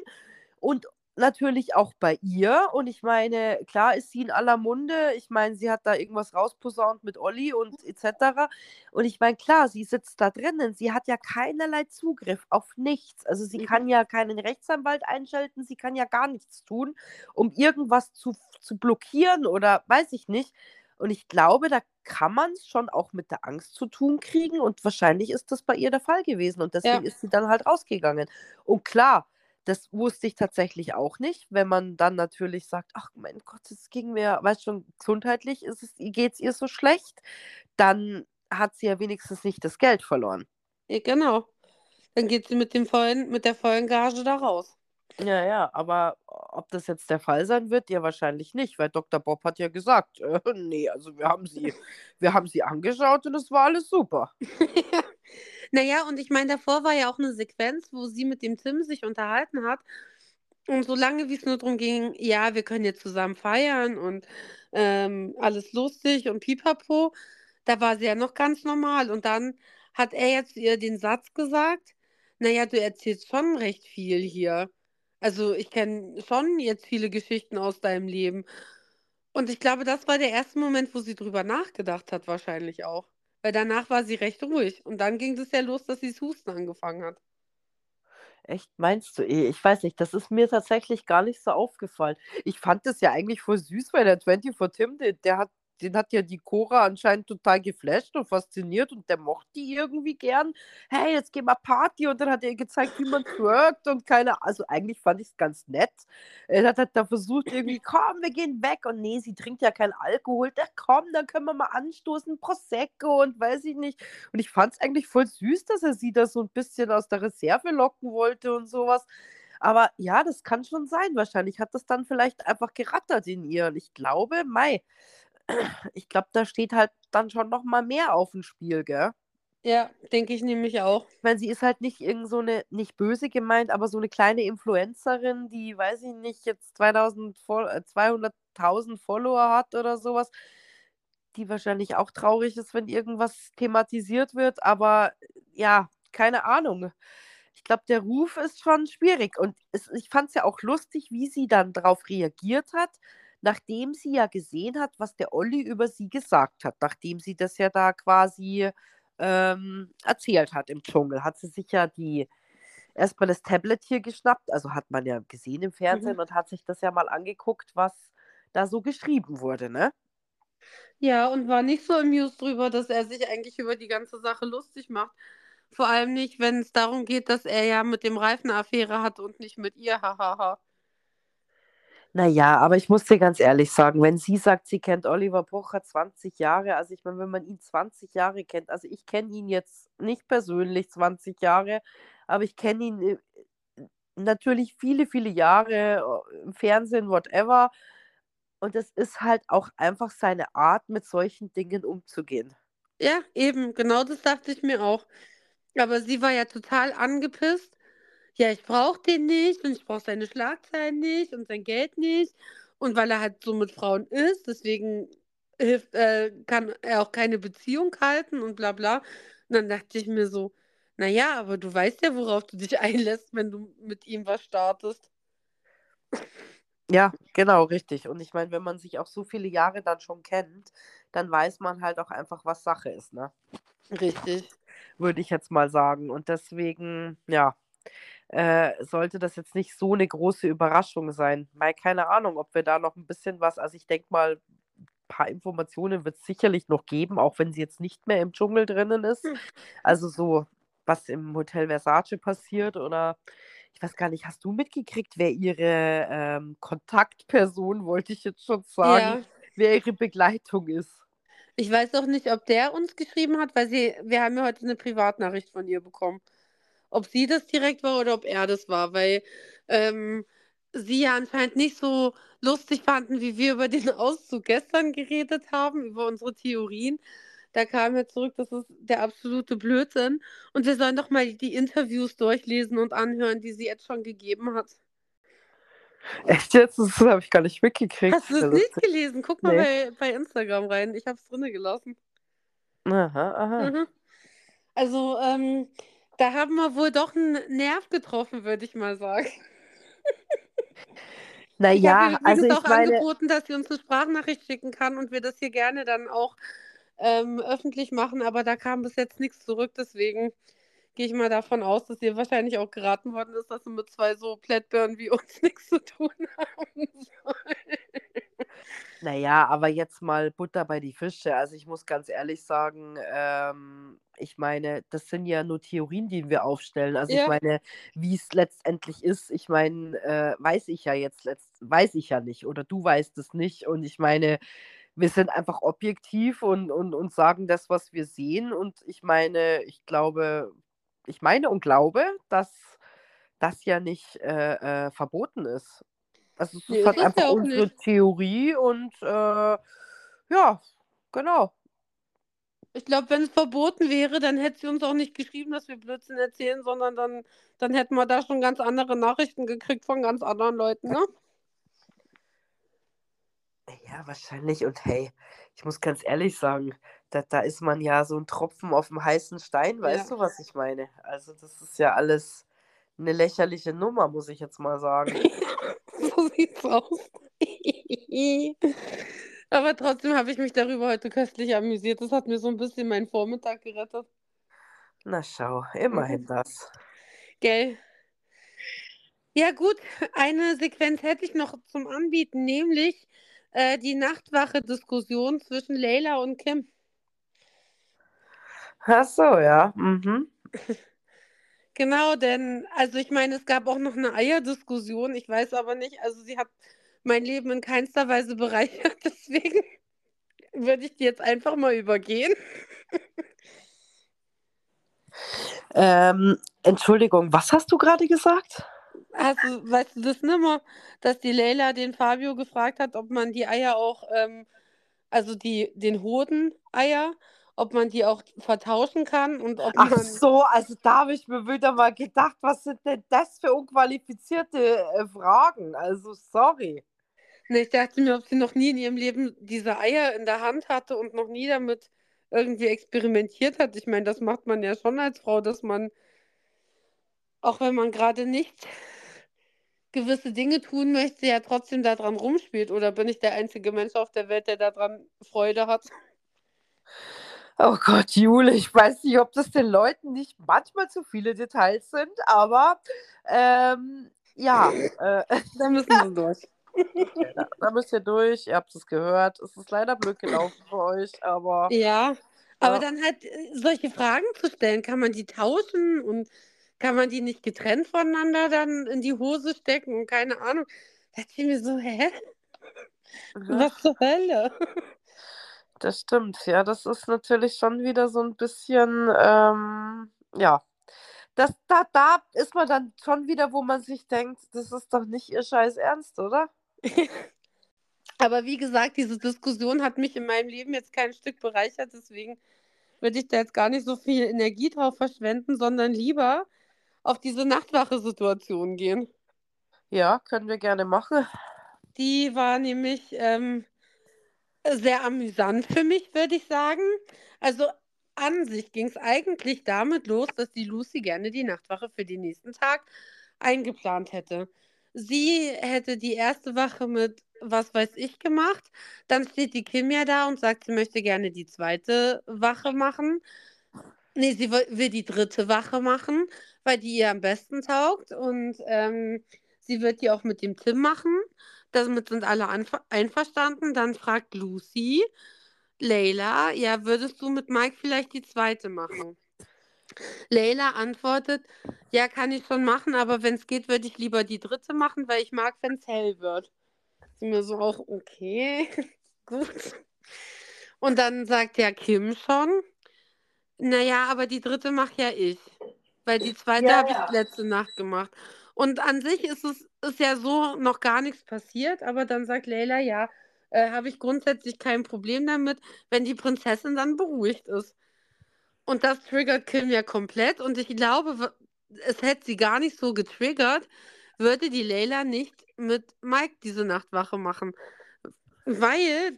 Speaker 1: Und natürlich auch bei ihr. Und ich meine, klar ist sie in aller Munde. Ich meine, sie hat da irgendwas rausposaunt mit Olli und etc. Und ich meine, klar, sie sitzt da drinnen. Sie hat ja keinerlei Zugriff auf nichts. Also sie
Speaker 5: Mhm.
Speaker 1: kann ja keinen Rechtsanwalt einschalten. Sie kann ja gar nichts tun, um irgendwas zu, zu blockieren oder weiß ich nicht. Und ich glaube, da kann man es schon auch mit der Angst zu tun kriegen. Und wahrscheinlich ist das bei ihr der Fall gewesen. Und deswegen
Speaker 5: Ja.
Speaker 1: ist sie dann halt rausgegangen. Und klar, das wusste ich tatsächlich auch nicht, wenn man dann natürlich sagt, ach mein Gott, es ging mir, weißt schon, gesundheitlich ist es, geht es ihr so schlecht, dann hat sie ja wenigstens nicht das Geld verloren.
Speaker 5: Ja, genau. Dann geht sie mit dem vollen, mit der vollen Gage da raus.
Speaker 1: Ja, ja, aber ob das jetzt der Fall sein wird, ja wahrscheinlich nicht, weil Dr. Bob hat ja gesagt, äh, nee, also wir haben sie, wir haben sie angeschaut und es war alles super.
Speaker 5: Naja, und ich meine, davor war ja auch eine Sequenz, wo sie mit dem Tim sich unterhalten hat. Und solange wie es nur darum ging, ja, wir können jetzt zusammen feiern und ähm, alles lustig und pipapo, da war sie ja noch ganz normal. Und dann hat er jetzt ihr den Satz gesagt, naja, du erzählst schon recht viel hier. Also ich kenne schon jetzt viele Geschichten aus deinem Leben. Und ich glaube, das war der erste Moment, wo sie drüber nachgedacht hat, wahrscheinlich auch. Weil danach war sie recht ruhig. Und dann ging es ja los, dass sie das Husten angefangen hat.
Speaker 1: Echt, meinst du? eh? Ich weiß nicht, das ist mir tatsächlich gar nicht so aufgefallen. Ich fand das ja eigentlich voll süß, weil der 24 Tim, der, der hat, den hat ja die Cora anscheinend total geflasht und fasziniert und der mochte die irgendwie gern. Hey, jetzt gehen wir Party und dann hat er ihr gezeigt, wie man twerkt und keine Also eigentlich fand ich es ganz nett. Er hat halt da versucht irgendwie, komm, wir gehen weg und nee, sie trinkt ja keinen Alkohol. Da komm, dann können wir mal anstoßen, Prosecco und weiß ich nicht. Und ich fand es eigentlich voll süß, dass er sie da so ein bisschen aus der Reserve locken wollte und sowas. Aber ja, das kann schon sein. Wahrscheinlich hat das dann vielleicht einfach gerattert in ihr. Und ich glaube, Mai, ich glaube, da steht halt dann schon noch mal mehr auf dem Spiel, gell?
Speaker 5: Ja, denke ich nämlich auch.
Speaker 1: Ich meine, sie ist halt nicht irgend so eine, nicht böse gemeint, aber so eine kleine Influencerin, die, weiß ich nicht, jetzt 2000, Fol- äh, 200.000 Follower hat oder sowas, die wahrscheinlich auch traurig ist, wenn irgendwas thematisiert wird, aber ja, keine Ahnung. Ich glaube, der Ruf ist schon schwierig und es, ich fand es ja auch lustig, wie sie dann darauf reagiert hat, nachdem sie ja gesehen hat, was der Olli über sie gesagt hat, nachdem sie das ja da quasi ähm, erzählt hat im Dschungel, hat sie sich ja die erstmal das Tablet hier geschnappt, also hat man ja gesehen im Fernsehen
Speaker 5: Mhm.
Speaker 1: und hat sich das ja mal angeguckt, was da so geschrieben wurde, ne?
Speaker 5: Ja, und war nicht so amused drüber, dass er sich eigentlich über die ganze Sache lustig macht. Vor allem nicht, wenn es darum geht, dass er ja mit dem Reifen Affäre hat und nicht mit ihr, hahaha.
Speaker 1: Naja, aber ich muss dir ganz ehrlich sagen, wenn sie sagt, sie kennt Oliver Pocher 20 Jahre, also ich meine, wenn man ihn 20 Jahre kennt, also ich kenne ihn jetzt nicht persönlich 20 Jahre, aber ich kenne ihn äh, natürlich viele, viele Jahre im Fernsehen, whatever. Und es ist halt auch einfach seine Art, mit solchen Dingen umzugehen.
Speaker 5: Ja, eben, genau das dachte ich mir auch. Aber sie war ja total angepisst. Ja, ich brauche den nicht und ich brauche seine Schlagzeilen nicht und sein Geld nicht. Und weil er halt so mit Frauen ist, deswegen hilft, äh, kann er auch keine Beziehung halten und bla bla. Und dann dachte ich mir so, naja, aber du weißt ja, worauf du dich einlässt, wenn du mit ihm was startest.
Speaker 1: Ja, genau, richtig. Und ich meine, wenn man sich auch so viele Jahre dann schon kennt, dann weiß man halt auch einfach, was Sache ist, ne?
Speaker 5: Richtig.
Speaker 1: Würde ich jetzt mal sagen. Und deswegen, ja, äh, sollte das jetzt nicht so eine große Überraschung sein. Weil keine Ahnung, ob wir da noch ein bisschen was, also ich denke mal, ein paar Informationen wird es sicherlich noch geben, auch wenn sie jetzt nicht mehr im Dschungel drinnen ist. Also so, was im Hotel Versace passiert oder ich weiß gar nicht, hast du mitgekriegt, wer ihre ähm, Kontaktperson, wollte ich jetzt schon sagen,
Speaker 5: Ja.
Speaker 1: wer ihre Begleitung ist?
Speaker 5: Ich weiß auch nicht, ob der uns geschrieben hat, weil sie, wir haben ja heute eine Privatnachricht von ihr bekommen. Ob sie das direkt war oder ob er das war, weil ähm, sie ja anscheinend nicht so lustig fanden, wie wir über den Auszug gestern geredet haben, über unsere Theorien. Da kam ja zurück, das ist der absolute Blödsinn. Und wir sollen doch mal die Interviews durchlesen und anhören, die sie jetzt schon gegeben hat.
Speaker 1: Echt jetzt? Das habe ich gar nicht mitgekriegt.
Speaker 5: Hast du es
Speaker 1: Ja,
Speaker 5: nicht gelesen? Guck mal
Speaker 1: Nee.
Speaker 5: bei, bei Instagram rein. Ich habe es drinne gelassen.
Speaker 1: Aha, aha.
Speaker 5: Mhm. Also, ähm, da haben wir wohl doch einen Nerv getroffen, würde ich mal sagen.
Speaker 1: Naja,
Speaker 5: übrigens
Speaker 1: also
Speaker 5: auch
Speaker 1: ich meine,
Speaker 5: angeboten, dass sie uns eine Sprachnachricht schicken kann und wir das hier gerne dann auch ähm, öffentlich machen, aber da kam bis jetzt nichts zurück, deswegen gehe ich mal davon aus, dass ihr wahrscheinlich auch geraten worden ist, dass sie mit zwei so Plättbirnen wie uns nichts zu tun haben soll.
Speaker 1: naja, aber jetzt mal Butter bei die Fische. Also ich muss ganz ehrlich sagen, ähm, ich meine, das sind ja nur Theorien, die wir aufstellen. Also ich
Speaker 5: Ja.
Speaker 1: meine, wie es letztendlich ist, ich meine, äh, weiß ich ja jetzt, letzt, weiß ich ja nicht oder du weißt es nicht. Und ich meine, wir sind einfach objektiv und, und, und sagen das, was wir sehen. Und ich meine, ich glaube, ich meine und glaube, dass das ja nicht äh, äh, verboten ist. Also es
Speaker 5: Nee,
Speaker 1: ist halt einfach
Speaker 5: ja
Speaker 1: unsere
Speaker 5: nicht.
Speaker 1: Theorie und äh, ja, genau.
Speaker 5: Ich glaube, wenn es verboten wäre, dann hätte sie uns auch nicht geschrieben, dass wir Blödsinn erzählen, sondern dann, dann hätten wir da schon ganz andere Nachrichten gekriegt von ganz anderen Leuten, ne?
Speaker 1: Ja, wahrscheinlich. Und hey, ich muss ganz ehrlich sagen, da, da ist man ja so ein Tropfen auf dem heißen Stein, weißt
Speaker 5: Ja.
Speaker 1: du, was ich meine? Also das ist ja alles eine lächerliche Nummer, muss ich jetzt mal sagen.
Speaker 5: So sieht's aus. Aber trotzdem habe ich mich darüber heute köstlich amüsiert. Das hat mir so ein bisschen meinen Vormittag gerettet.
Speaker 1: Na schau, immerhin das.
Speaker 5: Gell? Ja, gut, eine Sequenz hätte ich noch zum Anbieten, nämlich äh, die Nachtwache-Diskussion zwischen Leila und Kim.
Speaker 1: Ach so, ja. Mhm.
Speaker 5: Genau, denn, also ich meine, es gab auch noch eine Eierdiskussion, ich weiß aber nicht, also sie hat mein Leben in keinster Weise bereichert, deswegen würde ich die jetzt einfach mal übergehen.
Speaker 1: Ähm, Entschuldigung, was hast du gerade gesagt?
Speaker 5: Du, weißt du das nimmer, dass die Leila den Fabio gefragt hat, ob man die Eier auch, ähm, also die, den Hoden-Eier, ob man die auch vertauschen kann und ob
Speaker 1: Ach
Speaker 5: man.
Speaker 1: so, also da habe ich mir wieder mal gedacht, was sind denn das für unqualifizierte äh, Fragen? Also sorry.
Speaker 5: Ne, ich dachte mir, ob sie noch nie in ihrem Leben diese Eier in der Hand hatte und noch nie damit irgendwie experimentiert hat. Ich meine, das macht man ja schon als Frau, dass man, auch wenn man gerade nicht gewisse Dinge tun möchte, ja trotzdem daran rumspielt. Oder bin ich der einzige Mensch auf der Welt, der daran Freude hat?
Speaker 1: Oh Gott, Jule, ich weiß nicht, ob das den Leuten nicht manchmal zu viele Details sind, aber ähm, ja, äh,
Speaker 5: Da müssen wir durch.
Speaker 1: Da, da müsst ihr durch, ihr habt es gehört. Es ist leider blöd gelaufen für euch, aber
Speaker 5: Ja, aber
Speaker 1: Ja.
Speaker 5: dann halt äh, solche Fragen zu stellen, kann man die tauschen und kann man die nicht getrennt voneinander dann in die Hose stecken und keine Ahnung. Da dachte ich mir so, hä?
Speaker 1: ja,
Speaker 5: Was zur Hölle?
Speaker 1: das stimmt. Ja, das ist natürlich schon wieder so ein bisschen, ähm, ja. Das, da, da ist man dann schon wieder, wo man sich denkt, das ist doch nicht ihr Scheiß Ernst, oder?
Speaker 5: Aber wie gesagt, diese Diskussion hat mich in meinem Leben jetzt kein Stück bereichert, deswegen würde ich da jetzt gar nicht so viel Energie drauf verschwenden, sondern lieber auf diese Nachtwache-Situation gehen.
Speaker 1: Ja, können wir gerne machen.
Speaker 5: Die war nämlich ähm, sehr amüsant für mich, würde ich sagen. Also an sich ging es eigentlich damit los, dass die Lucy gerne die Nachtwache für den nächsten Tag eingeplant hätte. Sie hätte die erste Wache mit was weiß ich gemacht. Dann steht die Kim ja da und sagt, sie möchte gerne die zweite Wache machen. Nee, sie will, die dritte Wache machen, weil die ihr am besten taugt. Und ähm, sie wird die auch mit dem Tim machen. Damit sind alle einver einverstanden. Dann fragt Lucy, Leila, ja, würdest du mit Mike vielleicht die zweite machen? Leila antwortet, ja, kann ich schon machen, aber wenn es geht, würde ich lieber die dritte machen, weil ich mag, wenn es hell wird. Sind mir so auch, okay, gut. Und dann sagt ja Kim schon, naja, aber die dritte mache ja ich. Weil die zweite
Speaker 1: Ja,
Speaker 5: habe
Speaker 1: ja.
Speaker 5: ich letzte Nacht gemacht. Und an sich ist es ist ja so noch gar nichts passiert, aber dann sagt Leila, ja, äh, habe ich grundsätzlich kein Problem damit, wenn die Prinzessin dann beruhigt ist. Und das triggert Kim ja komplett. Und ich glaube, es hätte sie gar nicht so getriggert, würde die Leila nicht mit Mike diese Nachtwache machen. Weil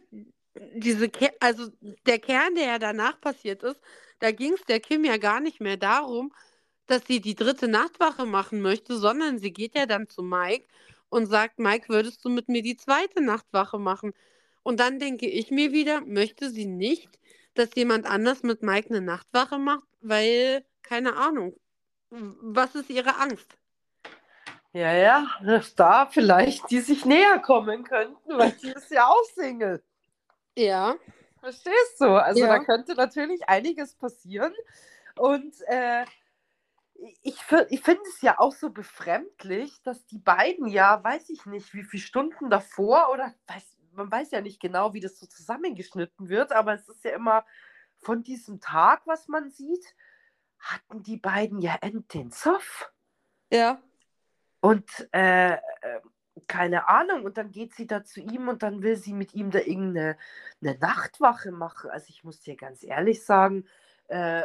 Speaker 5: diese Ker also der Kern, der ja danach passiert ist, da ging es der Kim ja gar nicht mehr darum, dass sie die dritte Nachtwache machen möchte, sondern sie geht ja dann zu Mike und sagt, Mike, würdest du mit mir die zweite Nachtwache machen? Und dann denke ich mir wieder, möchte sie nicht, dass jemand anders mit Mike eine Nachtwache macht, weil, keine Ahnung, was ist ihre Angst?
Speaker 1: Ja, ja, dass da vielleicht die sich näher kommen könnten, weil die ist ja auch Single.
Speaker 5: Ja,
Speaker 1: Verstehst du? Also da
Speaker 5: Ja.
Speaker 1: könnte natürlich einiges passieren. Und äh, ich, ich finde es ja auch so befremdlich, dass die beiden ja, weiß ich nicht, wie viele Stunden davor oder weiß, man weiß ja nicht genau, wie das so zusammengeschnitten wird, aber es ist ja immer von diesem Tag, was man sieht, hatten die beiden ja end den Zoff.
Speaker 5: ja,
Speaker 1: Und äh, äh, keine Ahnung, und dann geht sie da zu ihm und dann will sie mit ihm da irgendeine eine Nachtwache machen. Also ich muss dir ganz ehrlich sagen, äh,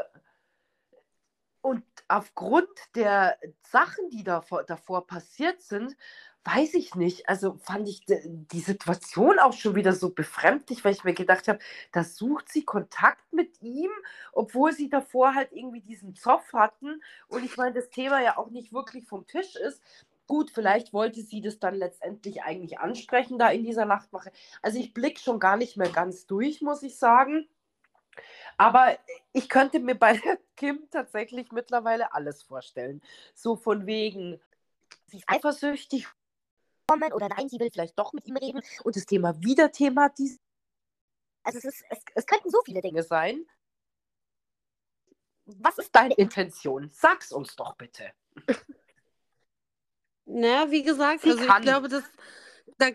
Speaker 1: und aufgrund der Sachen, die davor, davor passiert sind, weiß ich nicht. Also fand ich die Situation auch schon wieder so befremdlich, weil ich mir gedacht habe, da sucht sie Kontakt mit ihm, obwohl sie davor halt irgendwie diesen Zoff hatten. Und ich meine, das Thema ja auch nicht wirklich vom Tisch ist. Gut, vielleicht wollte sie das dann letztendlich eigentlich ansprechen da in dieser Nachtwache. Also ich blicke schon gar nicht mehr ganz durch, muss ich sagen. Aber ich könnte mir bei Kim tatsächlich mittlerweile alles vorstellen. So von wegen, sie ist eifersüchtig kommen oder nein, sie will vielleicht doch mit ihm reden und das Thema wieder thematisieren. Also es, ist, es, es könnten so viele Dinge sein. Was ist deine Intention? Sag's uns doch bitte.
Speaker 5: Na, wie gesagt,
Speaker 1: Sie
Speaker 5: also ich
Speaker 1: kann.
Speaker 5: glaube, dass da,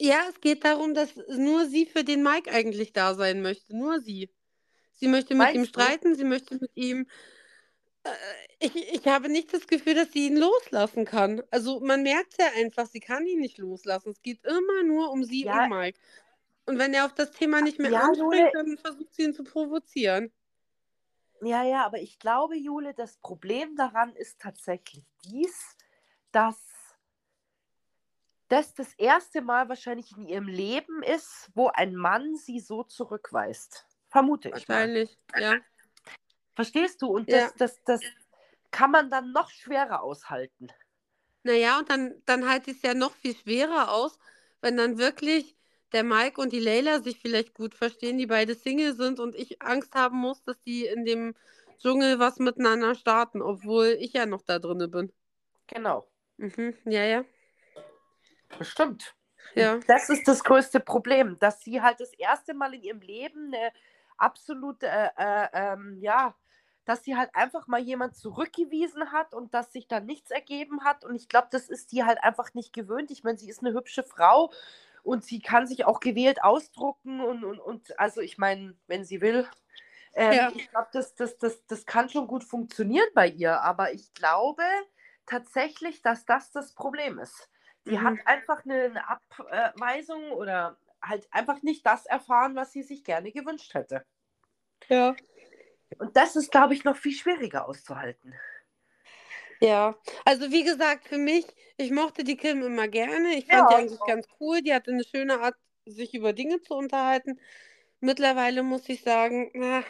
Speaker 5: ja, es geht darum, dass nur sie für den Mike eigentlich da sein möchte. Nur sie. Sie möchte mit ihm
Speaker 1: Meinst du?
Speaker 5: streiten, sie möchte mit ihm. Äh, ich, ich habe nicht das Gefühl, dass sie ihn loslassen kann. Also man merkt ja einfach, sie kann ihn nicht loslassen. Es geht immer nur um sie
Speaker 1: Ja.
Speaker 5: und Mike. Und wenn er auf das Thema nicht mehr
Speaker 1: Ja,
Speaker 5: anspricht,
Speaker 1: Jule.
Speaker 5: dann versucht sie ihn zu provozieren.
Speaker 1: Ja, ja, aber ich glaube, Jule, das Problem daran ist tatsächlich dies, dass das das erste Mal wahrscheinlich in ihrem Leben ist, wo ein Mann sie so zurückweist. Vermute ich mal.
Speaker 5: Wahrscheinlich, ja.
Speaker 1: Verstehst du? Und
Speaker 5: Ja.
Speaker 1: das, das, das kann man dann noch schwerer aushalten.
Speaker 5: Naja, und dann, dann halte ich es ja noch viel schwerer aus, wenn dann wirklich der Mike und die Leila sich vielleicht gut verstehen, die beide Single sind und ich Angst haben muss, dass die in dem Dschungel was miteinander starten, obwohl ich ja noch da drinne bin.
Speaker 1: Genau.
Speaker 5: Mhm, ja, ja.
Speaker 1: Bestimmt.
Speaker 5: Ja.
Speaker 1: Das ist das größte Problem, dass sie halt das erste Mal in ihrem Leben eine absolute, äh, äh, ähm, ja, dass sie halt einfach mal jemand zurückgewiesen hat und dass sich da nichts ergeben hat. Und ich glaube, das ist die halt einfach nicht gewöhnt. Ich meine, sie ist eine hübsche Frau und sie kann sich auch gewählt ausdrucken und, und, und also ich meine, wenn sie will. Ähm,
Speaker 5: Ja.
Speaker 1: Ich glaube, das, das, das, das kann schon gut funktionieren bei ihr, aber ich glaube tatsächlich, dass das das Problem ist. Die
Speaker 5: Mhm.
Speaker 1: hat einfach eine, eine Abweisung oder halt einfach nicht das erfahren, was sie sich gerne gewünscht hätte.
Speaker 5: Ja.
Speaker 1: Und das ist, glaube ich, noch viel schwieriger auszuhalten.
Speaker 5: Ja, also wie gesagt, für mich, ich mochte die Kim immer gerne. Ich
Speaker 1: Ja,
Speaker 5: fand die
Speaker 1: ich
Speaker 5: eigentlich
Speaker 1: auch.
Speaker 5: ganz cool. Die hatte eine schöne Art, sich über Dinge zu unterhalten. Mittlerweile muss ich sagen, na,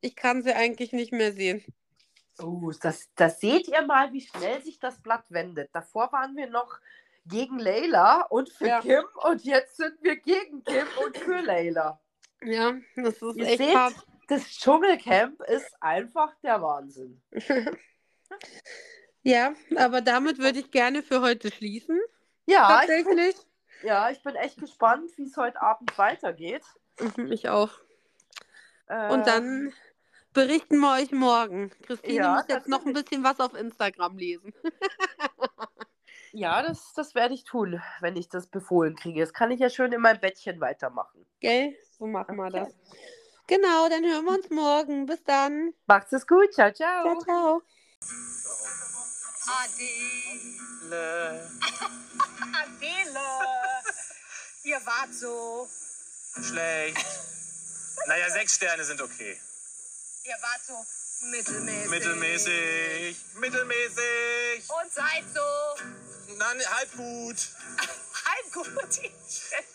Speaker 5: ich kann sie eigentlich nicht mehr sehen.
Speaker 1: Oh, das, das seht ihr mal, wie schnell sich das Blatt wendet. Davor waren wir noch gegen Leila und für
Speaker 5: Ja.
Speaker 1: Kim und jetzt sind wir gegen Kim und für Leila.
Speaker 5: Ja, das ist
Speaker 1: Ihr
Speaker 5: echt
Speaker 1: seht,
Speaker 5: hart.
Speaker 1: Das Dschungelcamp ist einfach der Wahnsinn.
Speaker 5: Ja, aber damit würde ich gerne für heute schließen.
Speaker 1: Ja, ich bin,
Speaker 5: Tatsächlich.
Speaker 1: ja, ich bin echt gespannt, wie es heute Abend weitergeht.
Speaker 5: Mhm, Ich auch.
Speaker 1: Äh,
Speaker 5: Und dann berichten wir euch morgen. Christine
Speaker 1: Ja,
Speaker 5: muss jetzt noch ein bisschen was auf Instagram lesen.
Speaker 1: Ja, das, das werde ich tun, wenn ich das befohlen kriege. Das kann ich ja schön in meinem Bettchen weitermachen.
Speaker 5: Gell? So machen wir
Speaker 1: Okay.
Speaker 5: das. Genau, dann hören wir uns morgen. Bis dann.
Speaker 1: Macht's es gut. Ciao, ciao.
Speaker 5: Ciao, ciao.
Speaker 2: Adele. Adele. Ihr wart so.
Speaker 3: Schlecht. Naja, sechs Sterne sind okay.
Speaker 2: Ihr wart so mittelmäßig.
Speaker 3: Mittelmäßig. Mittelmäßig.
Speaker 2: Und seid so
Speaker 3: Nein, halb gut.
Speaker 2: halb gut.